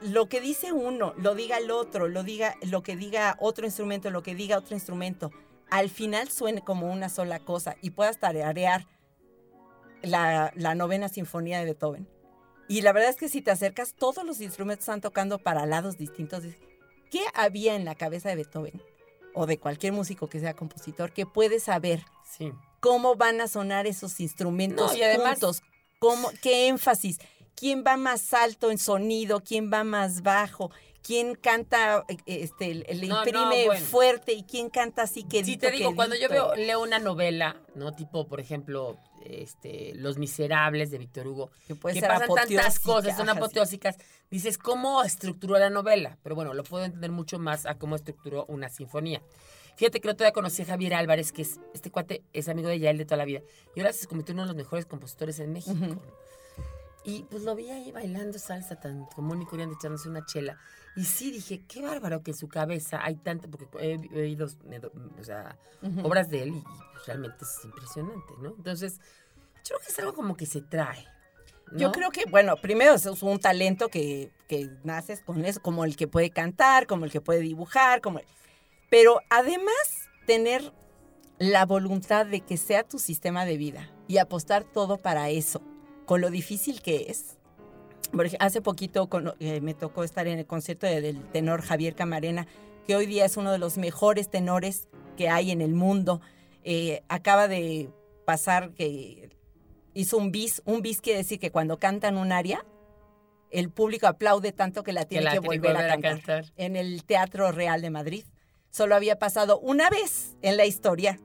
lo que dice uno, lo diga el otro, lo diga, lo que diga otro instrumento, lo que diga otro instrumento, al final suene como una sola cosa y puedas tararear la, la novena sinfonía de Beethoven. Y la verdad es que si te acercas, todos los instrumentos están tocando para lados distintos. ¿Qué había en la cabeza de Beethoven o de cualquier músico que sea compositor que puede saber Sí. cómo van a sonar esos instrumentos No, y además- juntos, cómo, qué énfasis, quién va más alto en sonido, quién va más bajo, quién canta, eh, este, le No, no, imprime bueno. fuerte y quién canta así que Sí, te digo, cuando yo veo, leo una novela, ¿no? Tipo, por ejemplo, este, Los Miserables de Víctor Hugo, que puede que ser pasan tantas cosas, son apoteósicas, dices, ¿cómo estructuró la novela? Pero bueno, lo puedo entender mucho más a cómo estructuró una sinfonía. Fíjate que otro día conocí a Javier Álvarez, que es este cuate, es amigo de Yael de toda la vida. Y ahora se convirtió en uno de los mejores compositores en México. Y pues lo vi ahí bailando salsa tan común y corriente, echándose una chela. Y sí dije, qué bárbaro que en su cabeza hay tanto, porque he oído o sea, obras de él y, y, realmente es impresionante, ¿no? Entonces, yo creo que es algo como que se trae. ¿no? Yo creo que, bueno, primero es un talento que, que naces con eso, como el que puede cantar, como el que puede dibujar, como el- pero además tener la voluntad de que sea tu sistema de vida y apostar todo para eso, con lo difícil que es. Hace poquito eh, me tocó estar en el concierto de- del tenor Javier Camarena, que hoy día es uno de los mejores tenores que hay en el mundo. Eh, acaba de pasar que hizo un bis. Un bis quiere decir que cuando cantan un aria, el público aplaude tanto que la que tiene la que tiene volver, a, cantar. En el Teatro Real de Madrid. Solo había pasado una vez en la historia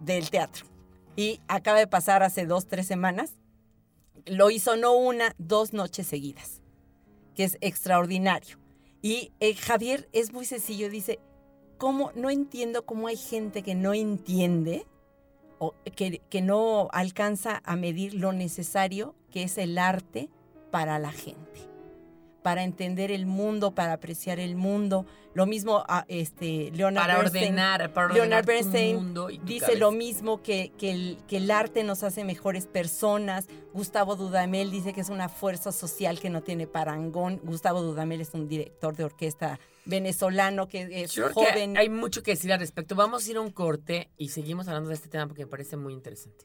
del teatro. Y acaba de pasar hace dos, tres semanas. Lo hizo no una, dos noches seguidas, que es extraordinario. Y eh, Javier es muy sencillo, dice, ¿cómo? No entiendo cómo hay gente que no entiende o que, que no alcanza a medir lo necesario que es el arte para la gente, para entender el mundo, para apreciar el mundo. Lo mismo a este, Leonard Para Bernstein ordenar, para ordenar Leonard tu Bernstein mundo y tu dice cabeza. lo mismo que, que el, que el arte nos hace mejores personas. Gustavo Dudamel dice que es una fuerza social que no tiene parangón. Gustavo Dudamel es un director de orquesta venezolano que es Yo creo que joven. hay mucho que decir al respecto. Vamos a ir a un corte y seguimos hablando de este tema porque me parece muy interesante.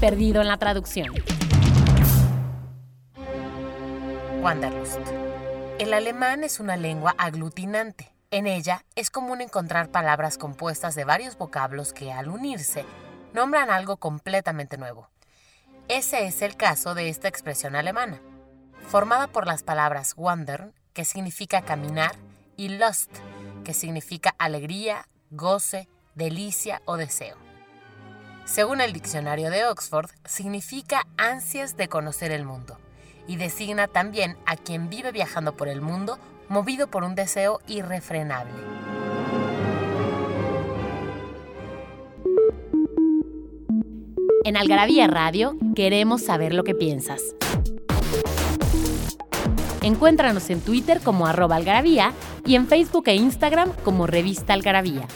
Perdido en la traducción. Wanderlust. El alemán es una lengua aglutinante. En ella es común encontrar palabras compuestas de varios vocablos que, al unirse, nombran algo completamente nuevo. Ese es el caso de esta expresión alemana, formada por las palabras wandern, que significa caminar, y lust, que significa alegría, goce, delicia o deseo. Según el diccionario de Oxford, significa ansias de conocer el mundo y designa también a quien vive viajando por el mundo movido por un deseo irrefrenable. En Algarabía Radio queremos saber lo que piensas. Encuéntranos en Twitter como arroba algarabía y en Facebook e Instagram como revista algarabía.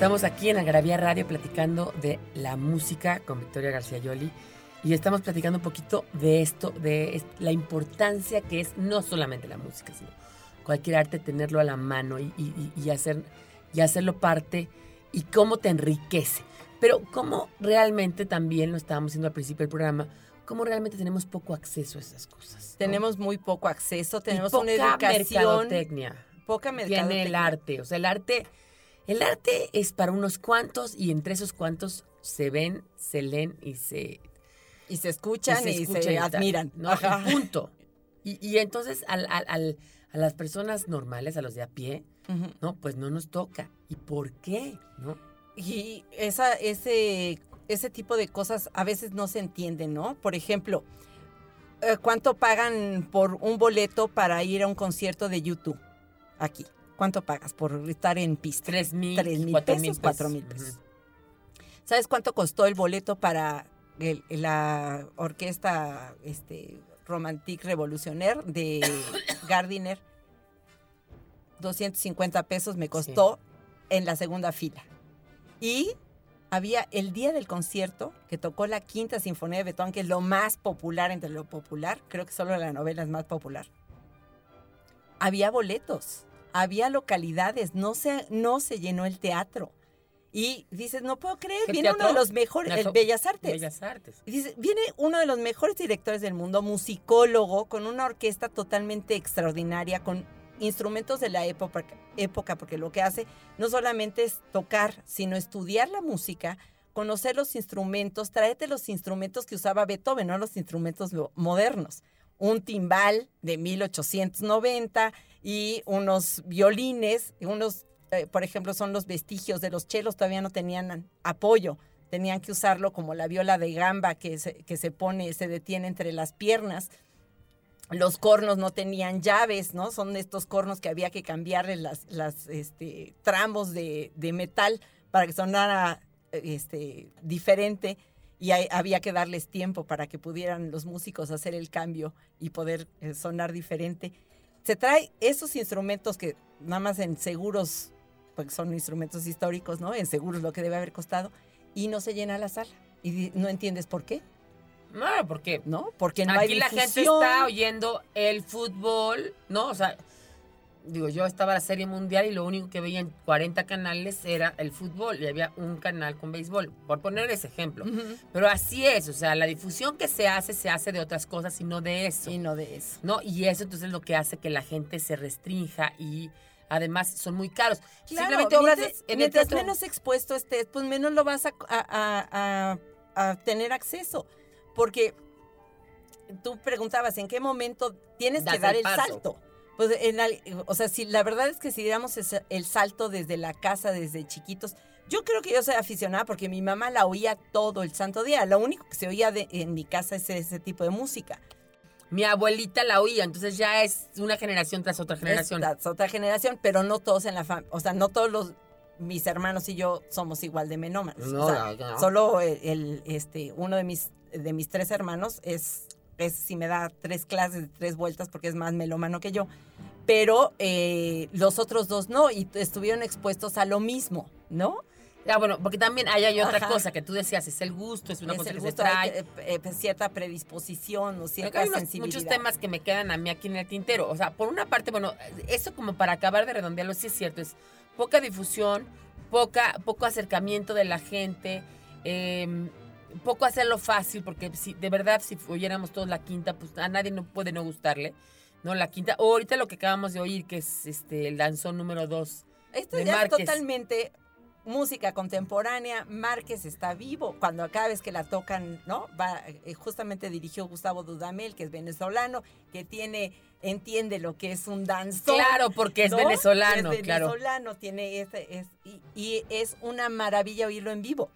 Estamos aquí en Agravía Radio platicando de la música con Victoria García Yoli y estamos platicando un poquito de esto, de la importancia que es no solamente la música, sino cualquier arte, tenerlo a la mano y, hacer, y hacerlo parte y cómo te enriquece. Pero cómo realmente también lo estábamos diciendo al principio del programa, cómo realmente tenemos poco acceso a esas cosas. Tenemos muy poco acceso, tenemos poca una educación. Mercadotecnia. Poca mercadotecnia. Tiene el arte, o sea, el arte el arte es para unos cuantos y entre esos cuantos se ven, se leen y se... Y se escuchan y se, admiran. ¿no? punto. Y, entonces a las personas normales, a los de a pie, ¿no? Pues no nos toca. ¿Y por qué? ¿No? Y esa, ese, ese tipo de cosas a veces no se entienden, ¿no? Por ejemplo, eh, ¿cuánto pagan por un boleto para ir a un concierto de YouTube aquí? ¿Cuánto pagas por estar en pista? Tres mil, pesos, cuatro mil pesos. ¿Sabes cuánto costó el boleto para la orquesta este, Romantique Revolutionaire de Gardiner? 250 pesos me costó en la segunda fila. Y había el día del concierto que tocó la quinta sinfonía de Beethoven, que es lo más popular entre lo popular, creo que solo la novela es más popular. Había boletos había localidades, no se, no se llenó el teatro. Y dices, no puedo creer, viene uno de los mejores, el Bellas Artes. Bellas Artes. Y dice, viene uno de los mejores directores del mundo, musicólogo, con una orquesta totalmente extraordinaria, con instrumentos de la época, época, porque lo que hace no solamente es tocar, sino estudiar la música, conocer los instrumentos, tráete los instrumentos que usaba Beethoven, no los instrumentos modernos. Un timbal de 1890, y unos violines, unos, eh, por ejemplo, son los vestigios de los chelos, todavía no tenían apoyo, tenían que usarlo como la viola de gamba que se, que se pone, se detiene entre las piernas. Los cornos no tenían llaves, ¿no? Son estos cornos que había que cambiarle las, las este, tramos de, de metal para que sonara este, diferente y había que darles tiempo para que pudieran los músicos hacer el cambio y poder eh, sonar diferente se trae esos instrumentos que nada más en seguros, porque son instrumentos históricos, ¿no? En seguros lo que debe haber costado, y no se llena la sala. Y no entiendes por qué. No, porque no, porque no aquí hay la gente está oyendo el fútbol, ¿no? O sea, digo, yo estaba la Serie Mundial y lo único que veía en 40 canales era el fútbol y había un canal con béisbol, por poner ese ejemplo. Pero así es, o sea, la difusión que se hace se hace de otras cosas y no de eso. Y no de eso. ¿No? Y eso entonces es lo que hace que la gente se restrinja y además son muy caros. Simplemente obras mientras, menos expuesto estés, pues menos lo vas a, tener acceso. Porque tú preguntabas, ¿en qué momento tienes que dar el salto? Pues, o sea, si la verdad es que si diéramos el salto desde la casa, desde chiquitos, yo creo que yo soy aficionada porque mi mamá la oía todo el santo día. Lo único que se oía en mi casa es ese tipo de música. Mi abuelita la oía, entonces ya es una generación tras otra generación. tras otra generación, pero no todos en la familia, o sea, no todos los mis hermanos y yo somos igual de menómanos. No, Solo el, este uno de mis de mis tres hermanos es es si me da tres clases de tres vueltas porque es más melómano que yo pero eh, los otros dos no, y estuvieron expuestos a lo mismo, ¿no? Ya, bueno, porque también hay, otra cosa que tú decías, es el gusto, es una cosa que se trae. Eh, eh, cierta predisposición o cierta hay muchos temas que me quedan a mí aquí en el tintero. O sea, por una parte, bueno, eso como para acabar de redondearlo, sí es cierto, es poca difusión, poca, poco acercamiento de la gente, em, poco hacerlo fácil, porque si, de verdad, si oyéramos todos la quinta, pues a nadie no puede no gustarle. No, la quinta. O ahorita lo que acabamos de oír, que es este el danzón número dos. Esto ya es totalmente música contemporánea. Márquez está vivo. Cuando cada vez que la tocan, ¿no? Va, eh, justamente dirigió Gustavo Dudamel, que es venezolano, que tiene, entiende lo que es un danzón. Claro, porque es venezolano, es venezolano, tiene este, es, y, es una maravilla oírlo en vivo.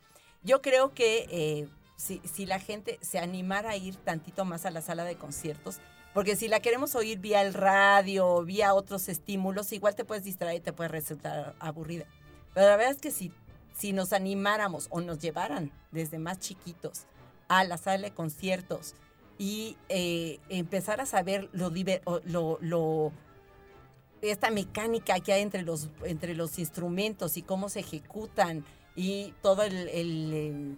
Yo creo que eh, si, si la gente se animara a ir tantito más a la sala de conciertos, porque si la queremos oír vía el radio, vía otros estímulos, igual te puedes distraer y te puede resultar aburrida. Pero la verdad es que si, si nos animáramos o nos llevaran desde más chiquitos a la sala de conciertos y eh, empezar a saber lo, lo, lo, esta mecánica que hay entre los, entre los instrumentos y cómo se ejecutan y todo el, el,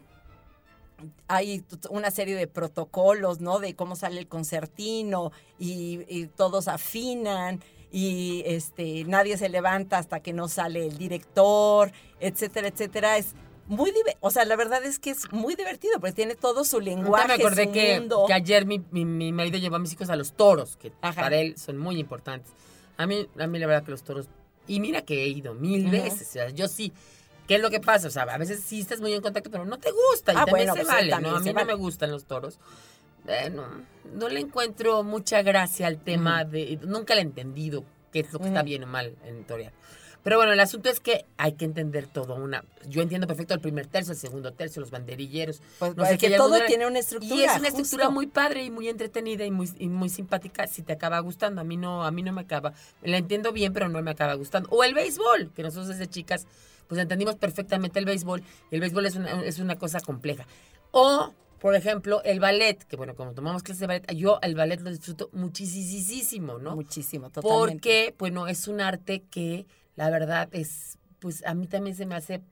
hay una serie de protocolos, ¿no? De cómo sale el concertino y, y todos afinan y este nadie se levanta hasta que no sale el director, etcétera, etcétera. Es muy o sea, la verdad es que es muy divertido, porque tiene todo su lenguaje, me acordé su que, mundo. que ayer mi, mi, mi marido llevó a mis hijos a los toros, que Ajá. para él son muy importantes. A mí, a mí la verdad que los toros... Y mira que he ido mil veces. O sea, yo sí... ¿Qué es lo que pasa? O sea, a veces sí estás muy en contacto, pero no te gusta. Y Ah, también bueno, se pues, vale, también ¿no? A mí no vale. me gustan los toros. Bueno, no le encuentro mucha gracia al tema de... Nunca le he entendido qué es lo que está Ujú. bien o mal en torear. Pero bueno, el asunto es que hay que entender todo. Una, yo entiendo perfecto el primer tercio, el segundo tercio, los banderilleros. Pues, no sé porque qué, ya todo alguna- tiene una estructura. Y es una estructura justo. muy padre y muy entretenida y muy, y muy simpática si te acaba gustando. A mí no, a mí no me acaba. La entiendo bien, pero no me acaba gustando. O el béisbol, que nosotros desde chicas pues entendimos perfectamente el béisbol. Y el béisbol es una, es una cosa compleja. O, por ejemplo, el ballet, que bueno, como tomamos clases de ballet, yo el ballet lo disfruto muchísimo, ¿no? Muchísimo, totalmente. Porque, bueno, es un arte que la verdad es, pues a mí también se me hace,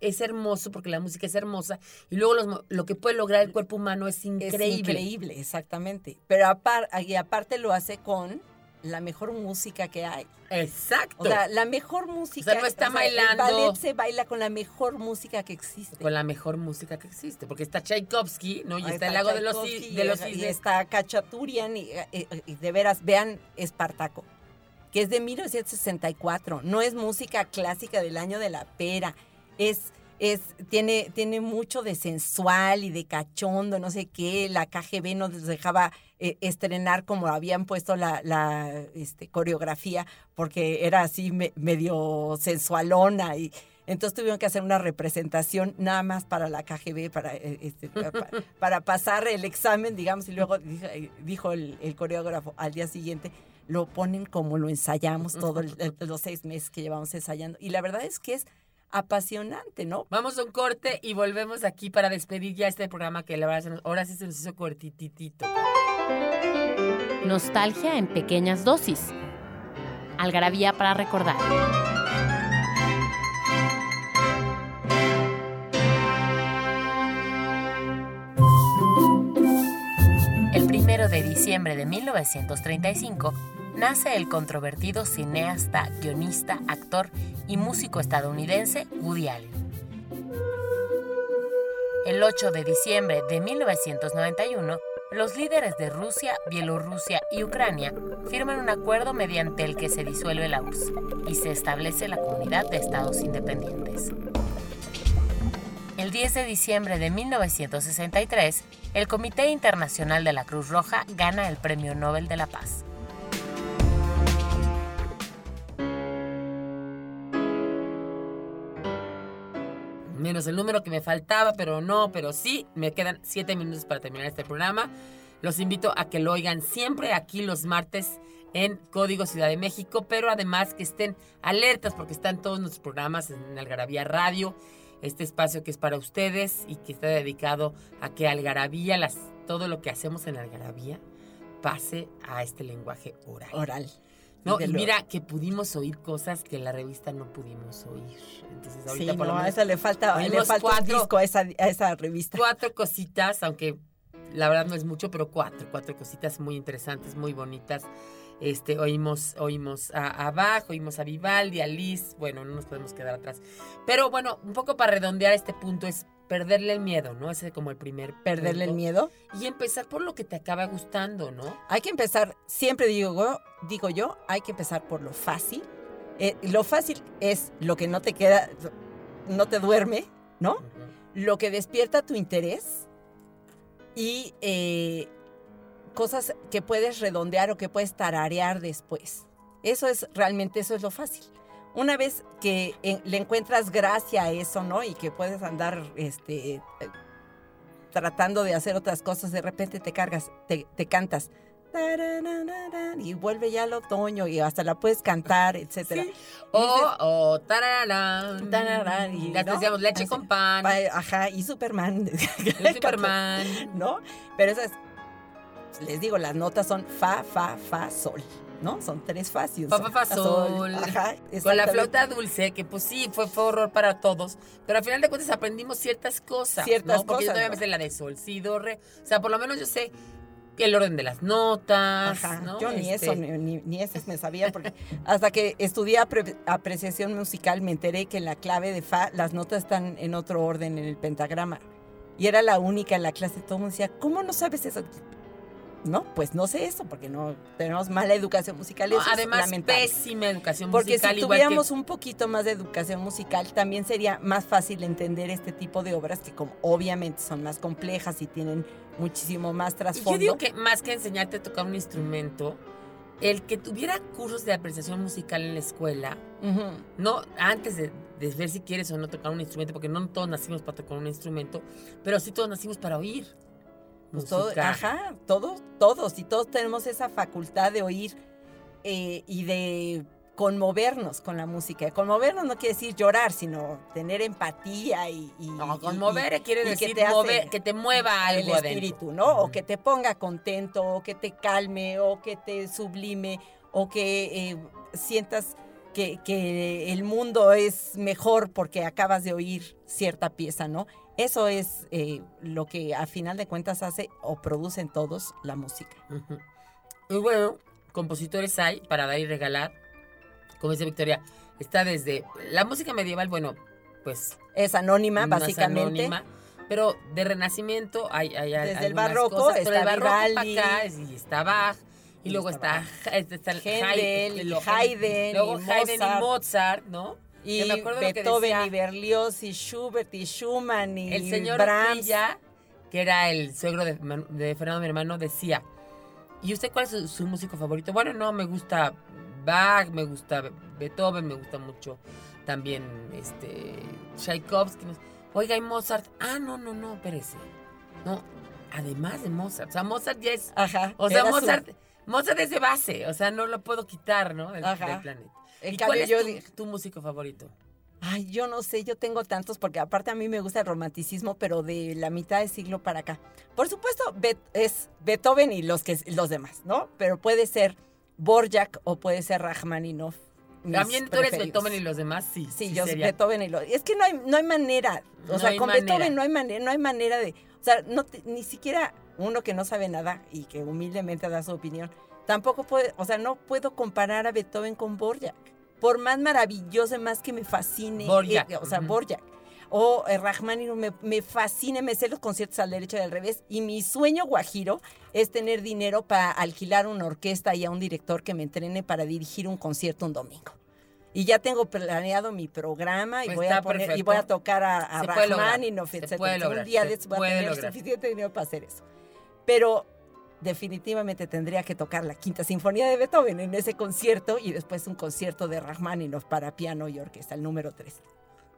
es hermoso porque la música es hermosa y luego los lo que puede lograr el cuerpo humano es Es increíble. increíble, exactamente. Pero apar- y aparte lo hace con la mejor música que hay. Exacto. O sea, la mejor música. O sea, no está El bailando. ballet se baila con la mejor música que existe. con la mejor música que existe, porque está Tchaikovsky, ¿no? Y Ahí está, el lago de los, de los y está Cachaturian y, y- y de veras, vean Espartaco, que es de 1964. No es música clásica del año de la pera. Es, es, tiene, tiene mucho de sensual y de cachondo, no sé qué. La KGB nos dejaba eh, estrenar como habían puesto la, la, este, coreografía, porque era así me- medio sensualona y entonces tuvieron que hacer una representación nada más para la KGB, para, eh, este, pa- pa- para pasar el examen, digamos, y luego dijo, eh, dijo el, el coreógrafo al día siguiente, lo ponen como lo ensayamos todos los seis meses que llevamos ensayando. Y la verdad es que es apasionante, ¿no? Vamos a un corte y volvemos aquí para despedir ya este programa que la verdad se nos- ahora sí se nos hizo cortititito. Nostalgia en pequeñas dosis. Algarabía para recordar. El primero de diciembre de 1935 nace el controvertido cineasta, guionista, actor y músico estadounidense Woody Allen. El 8 de diciembre de 1991, los líderes de Rusia, Bielorrusia y Ucrania firman un acuerdo mediante el que se disuelve la URSS y se establece la Comunidad de Estados Independientes. El 10 de diciembre de 1963, el Comité Internacional de la Cruz Roja gana el Premio Nobel de la Paz. Menos el número que me faltaba, pero no, pero sí, me quedan siete minutos para terminar este programa. Los invito a que lo oigan siempre aquí los martes en Código Ciudad de México, pero además que estén alertas porque están todos nuestros programas en Algarabía Radio, este espacio que es para ustedes y que está dedicado a que Algarabía, las, todo lo que hacemos en Algarabía, pase a este lenguaje oral. Oral. No, y lo- mira que pudimos oír cosas que en la revista no pudimos oír. Entonces ahorita Sí, por lo no, a menos esa le falta, le falta un cuatro- disco a esa, a esa revista. cuatro cositas, aunque la verdad no es mucho, pero cuatro, cuatro cositas muy interesantes, muy bonitas. Este, oímos, oímos a, a Bach, oímos a Vivaldi, a Liz, bueno, no nos podemos quedar atrás. Pero bueno, un poco para redondear este punto es perderle el miedo, ¿no? Ese es como el primer Perderle el miedo. Y empezar por lo que te acaba gustando, ¿no? Hay que empezar, siempre digo, digo yo, hay que empezar por lo fácil. Eh, lo fácil es lo que no te queda, no te duerme, ¿no? Lo que despierta tu interés y eh, cosas que puedes redondear o que puedes tararear después. Eso es realmente, eso es lo fácil. Una vez que eh, le encuentras gracia a eso, ¿no? Y que puedes andar, este, tratando de hacer otras cosas, de repente te cargas, te, te cantas. Y vuelve ya el otoño y hasta la puedes cantar, etcétera. Sí. O, o, tarararán, Tararán, y, te ¿no? decíamos leche Así. con pan. Pa- Ajá, y Superman. Superman. ¿No? Pero esas, les digo, las notas son fa, fa, fa, sol. ¿No? Son tres facios. Fa, fa, fa, sol. Ajá, Con la flauta dulce, que pues sí, fue, fue horror para todos, pero al final de cuentas aprendimos ciertas cosas. Ciertas ¿no? Porque yo cosas, todavía ¿no? me sé la de sol, si, do, re. O sea, por lo menos yo sé el orden de las notas. Ajá, ¿no? yo ni Este, eso, ni, ni, esas me sabía, porque hasta que estudié apre- apreciación musical me enteré que en la clave de Fa las notas están en otro orden en el pentagrama. Y era la única en la clase, todo el mundo decía, ¿cómo no sabes eso? No, pues no sé eso, porque no tenemos mala educación musical. no, eso es además, lamentable. pésima educación Porque musical. si igual tuviéramos que, un poquito más de educación musical, también sería más fácil entender este tipo de obras que como obviamente son más complejas y tienen muchísimo más trasfondo. Yo digo que más que enseñarte a tocar un instrumento, el que tuviera cursos de apreciación musical en la escuela, no antes de, de ver si quieres o no tocar un instrumento, porque no todos nacimos para tocar un instrumento, pero sí todos nacimos para oír. Pues todo- ajá, todos, todos, y todos tenemos esa facultad de oír eh, y de conmovernos con la música. Conmovernos no quiere decir llorar, sino tener empatía y... y- No, conmover y- quiere y que decir hace que te mueva el algo adentro. espíritu, ¿no? O que te ponga contento, o que te calme, o que te sublime, o que eh, sientas que, que el mundo es mejor porque acabas de oír cierta pieza, ¿no? Eso es eh, lo que a final de cuentas hace o producen todos la música. Ujú. Y bueno, compositores hay para dar y regalar. Como dice Victoria, está desde la música medieval, bueno, pues Es anónima, básicamente. anónima, pero de renacimiento hay, hay Desde el barroco cosas, está el barroco para Vivaldi. acá y está Bach y, Y luego está está, y luego Haydn, luego Haydn y Mozart. Mozart, ¿no? Y Que me acuerdo lo que Beethoven decía- y Berlioz y Schubert y Schumann y El señor Brahms. Que era el suegro de, Fernando, mi hermano, decía, ¿y usted cuál es su, su músico favorito? Bueno, no, me gusta Bach, me gusta Be- Beethoven, me gusta mucho también este Tchaikovsky. Oiga, ¿y Mozart? Ah, no, no, no, espérese. No, además de Mozart. O sea, Mozart ya es... Ajá. O sea, su- Mozart, Mozart es de base, o sea, no lo puedo quitar, ¿no? Del, Ajá. del planeta. En ¿Y cambio, cuál es yo tu, músico favorito? Ay, yo no sé, yo tengo tantos porque aparte a mí me gusta el romanticismo, pero de la mitad del siglo para acá. Por supuesto, es Beethoven y los que los demás, ¿no? Pero puede ser Borjak o puede ser Rachmaninoff. También tú eres. Beethoven y los demás, sí. Sí, yo sería. Beethoven y los. Es que no hay, no hay manera. O No sea, con manera. Beethoven no hay manera, no hay manera de. O sea, no te- ni siquiera uno que no sabe nada y que humildemente da su opinión, tampoco puede, o sea, no puedo comparar a Beethoven con Borjak. Por más maravilloso, más que me fascine. Borjak, eh, o sea. Borjak. O eh, Rachmaninoff me, me fascina, me sé los conciertos al derecho y al revés. Y mi sueño guajiro es tener dinero para alquilar una orquesta y a un director que me entrene para dirigir un concierto un domingo. Y ya tengo planeado mi programa y, Pues voy a, poner, y voy a tocar a, etcétera. puede Entonces, lograr, un día de estos voy a tener lograr. suficiente dinero para hacer eso. Pero definitivamente tendría que tocar la quinta sinfonía de Beethoven en ese concierto y después un concierto de Rachmaninoff para piano y orquesta, el número 3.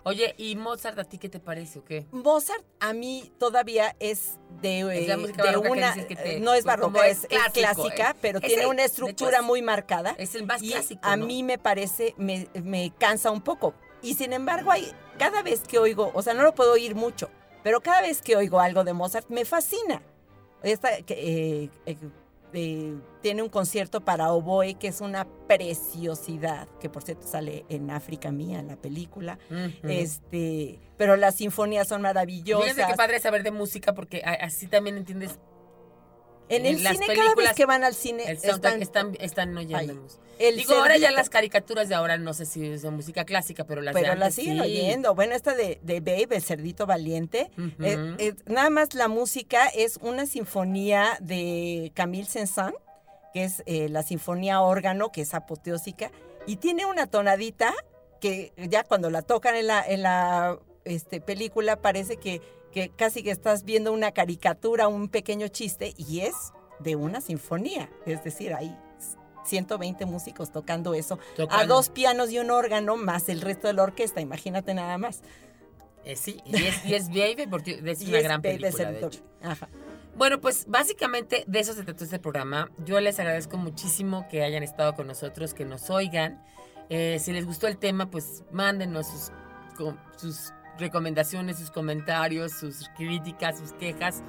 Oye, ¿y Mozart a ti qué te parece o qué? Mozart a mí todavía es de, Es la eh, música de barroca que una dices que te- no es barroca es es, es clásico, clásica eh. pero tiene el- una hecho, estructura es- muy marcada Es el más y clásico. a ¿no? mí me parece me, me cansa un poco y sin embargo hay cada vez que oigo o sea no lo puedo oír mucho pero cada vez que oigo algo de Mozart me fascina esta que, eh, eh, eh, tiene un concierto para oboe que es una preciosidad que por cierto sale en África mía la película. Este pero las sinfonías son maravillosas. Fíjense qué padre saber de música porque así también entiendes En el las cine, cada vez que van al cine, el están, Están, están, oyéndonos. el Digo, ahora ya las caricaturas de ahora no sé si es de música clásica, pero las Pero la antes siguen sí. oyendo. Bueno, esta de, de Babe, el cerdito valiente. Eh, eh, nada más la música es una sinfonía de Camille Saint-Saëns, que es eh, la sinfonía órgano, que es apoteósica, y tiene una tonadita que ya cuando la tocan en la, en la este, película parece que, que casi que estás viendo una caricatura, un pequeño chiste, y es de una sinfonía. Es decir, hay 120 músicos tocando eso, a dos pianos y un órgano, más el resto de la orquesta, imagínate nada más. Eh, sí, y es, y es Baby, porque es una gran película, de cerdito. hecho. Ajá. Bueno, pues básicamente de eso se trató este programa. Yo les agradezco muchísimo que hayan estado con nosotros, que nos oigan. Eh, si les gustó el tema, pues mándenos sus, sus recomendaciones, sus comentarios, sus críticas, sus quejas,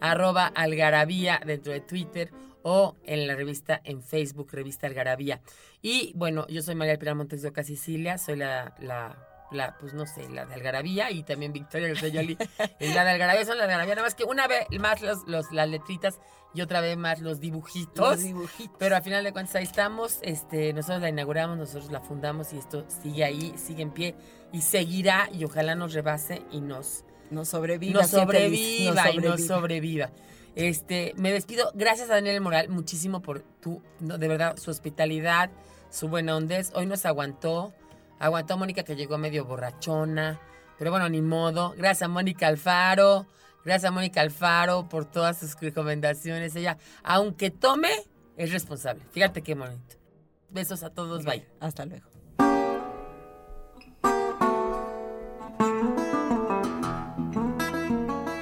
arroba algarabía dentro de Twitter o en la revista en Facebook, revista Algarabía. Y bueno, yo soy María Pilar Montes de Oca Sicilia, soy la, la, la, pues no sé, la de Algarabía y también Victoria Griselloli es la de Algarabía, son las de Algarabía, nada más que una vez más los, los, las letritas y otra vez más los dibujitos. Los dibujitos. Pero al final de cuentas ahí estamos, este, nosotros la inauguramos, nosotros la fundamos y esto sigue ahí, sigue en pie y seguirá y ojalá nos rebase y nos, Nos sobreviva. nos sobreviva y nos sobreviva. Este, me despido. Gracias a Daniel Moral muchísimo por tu, no, de verdad, su hospitalidad, su buena hondez. Hoy nos aguantó. Aguantó a Mónica que llegó medio borrachona. Pero bueno, ni modo. Gracias a Mónica Alfaro. Gracias a Mónica Alfaro por todas sus recomendaciones. Ella, aunque tome, es responsable. Fíjate qué bonito. Besos a todos. Bye. Hasta luego.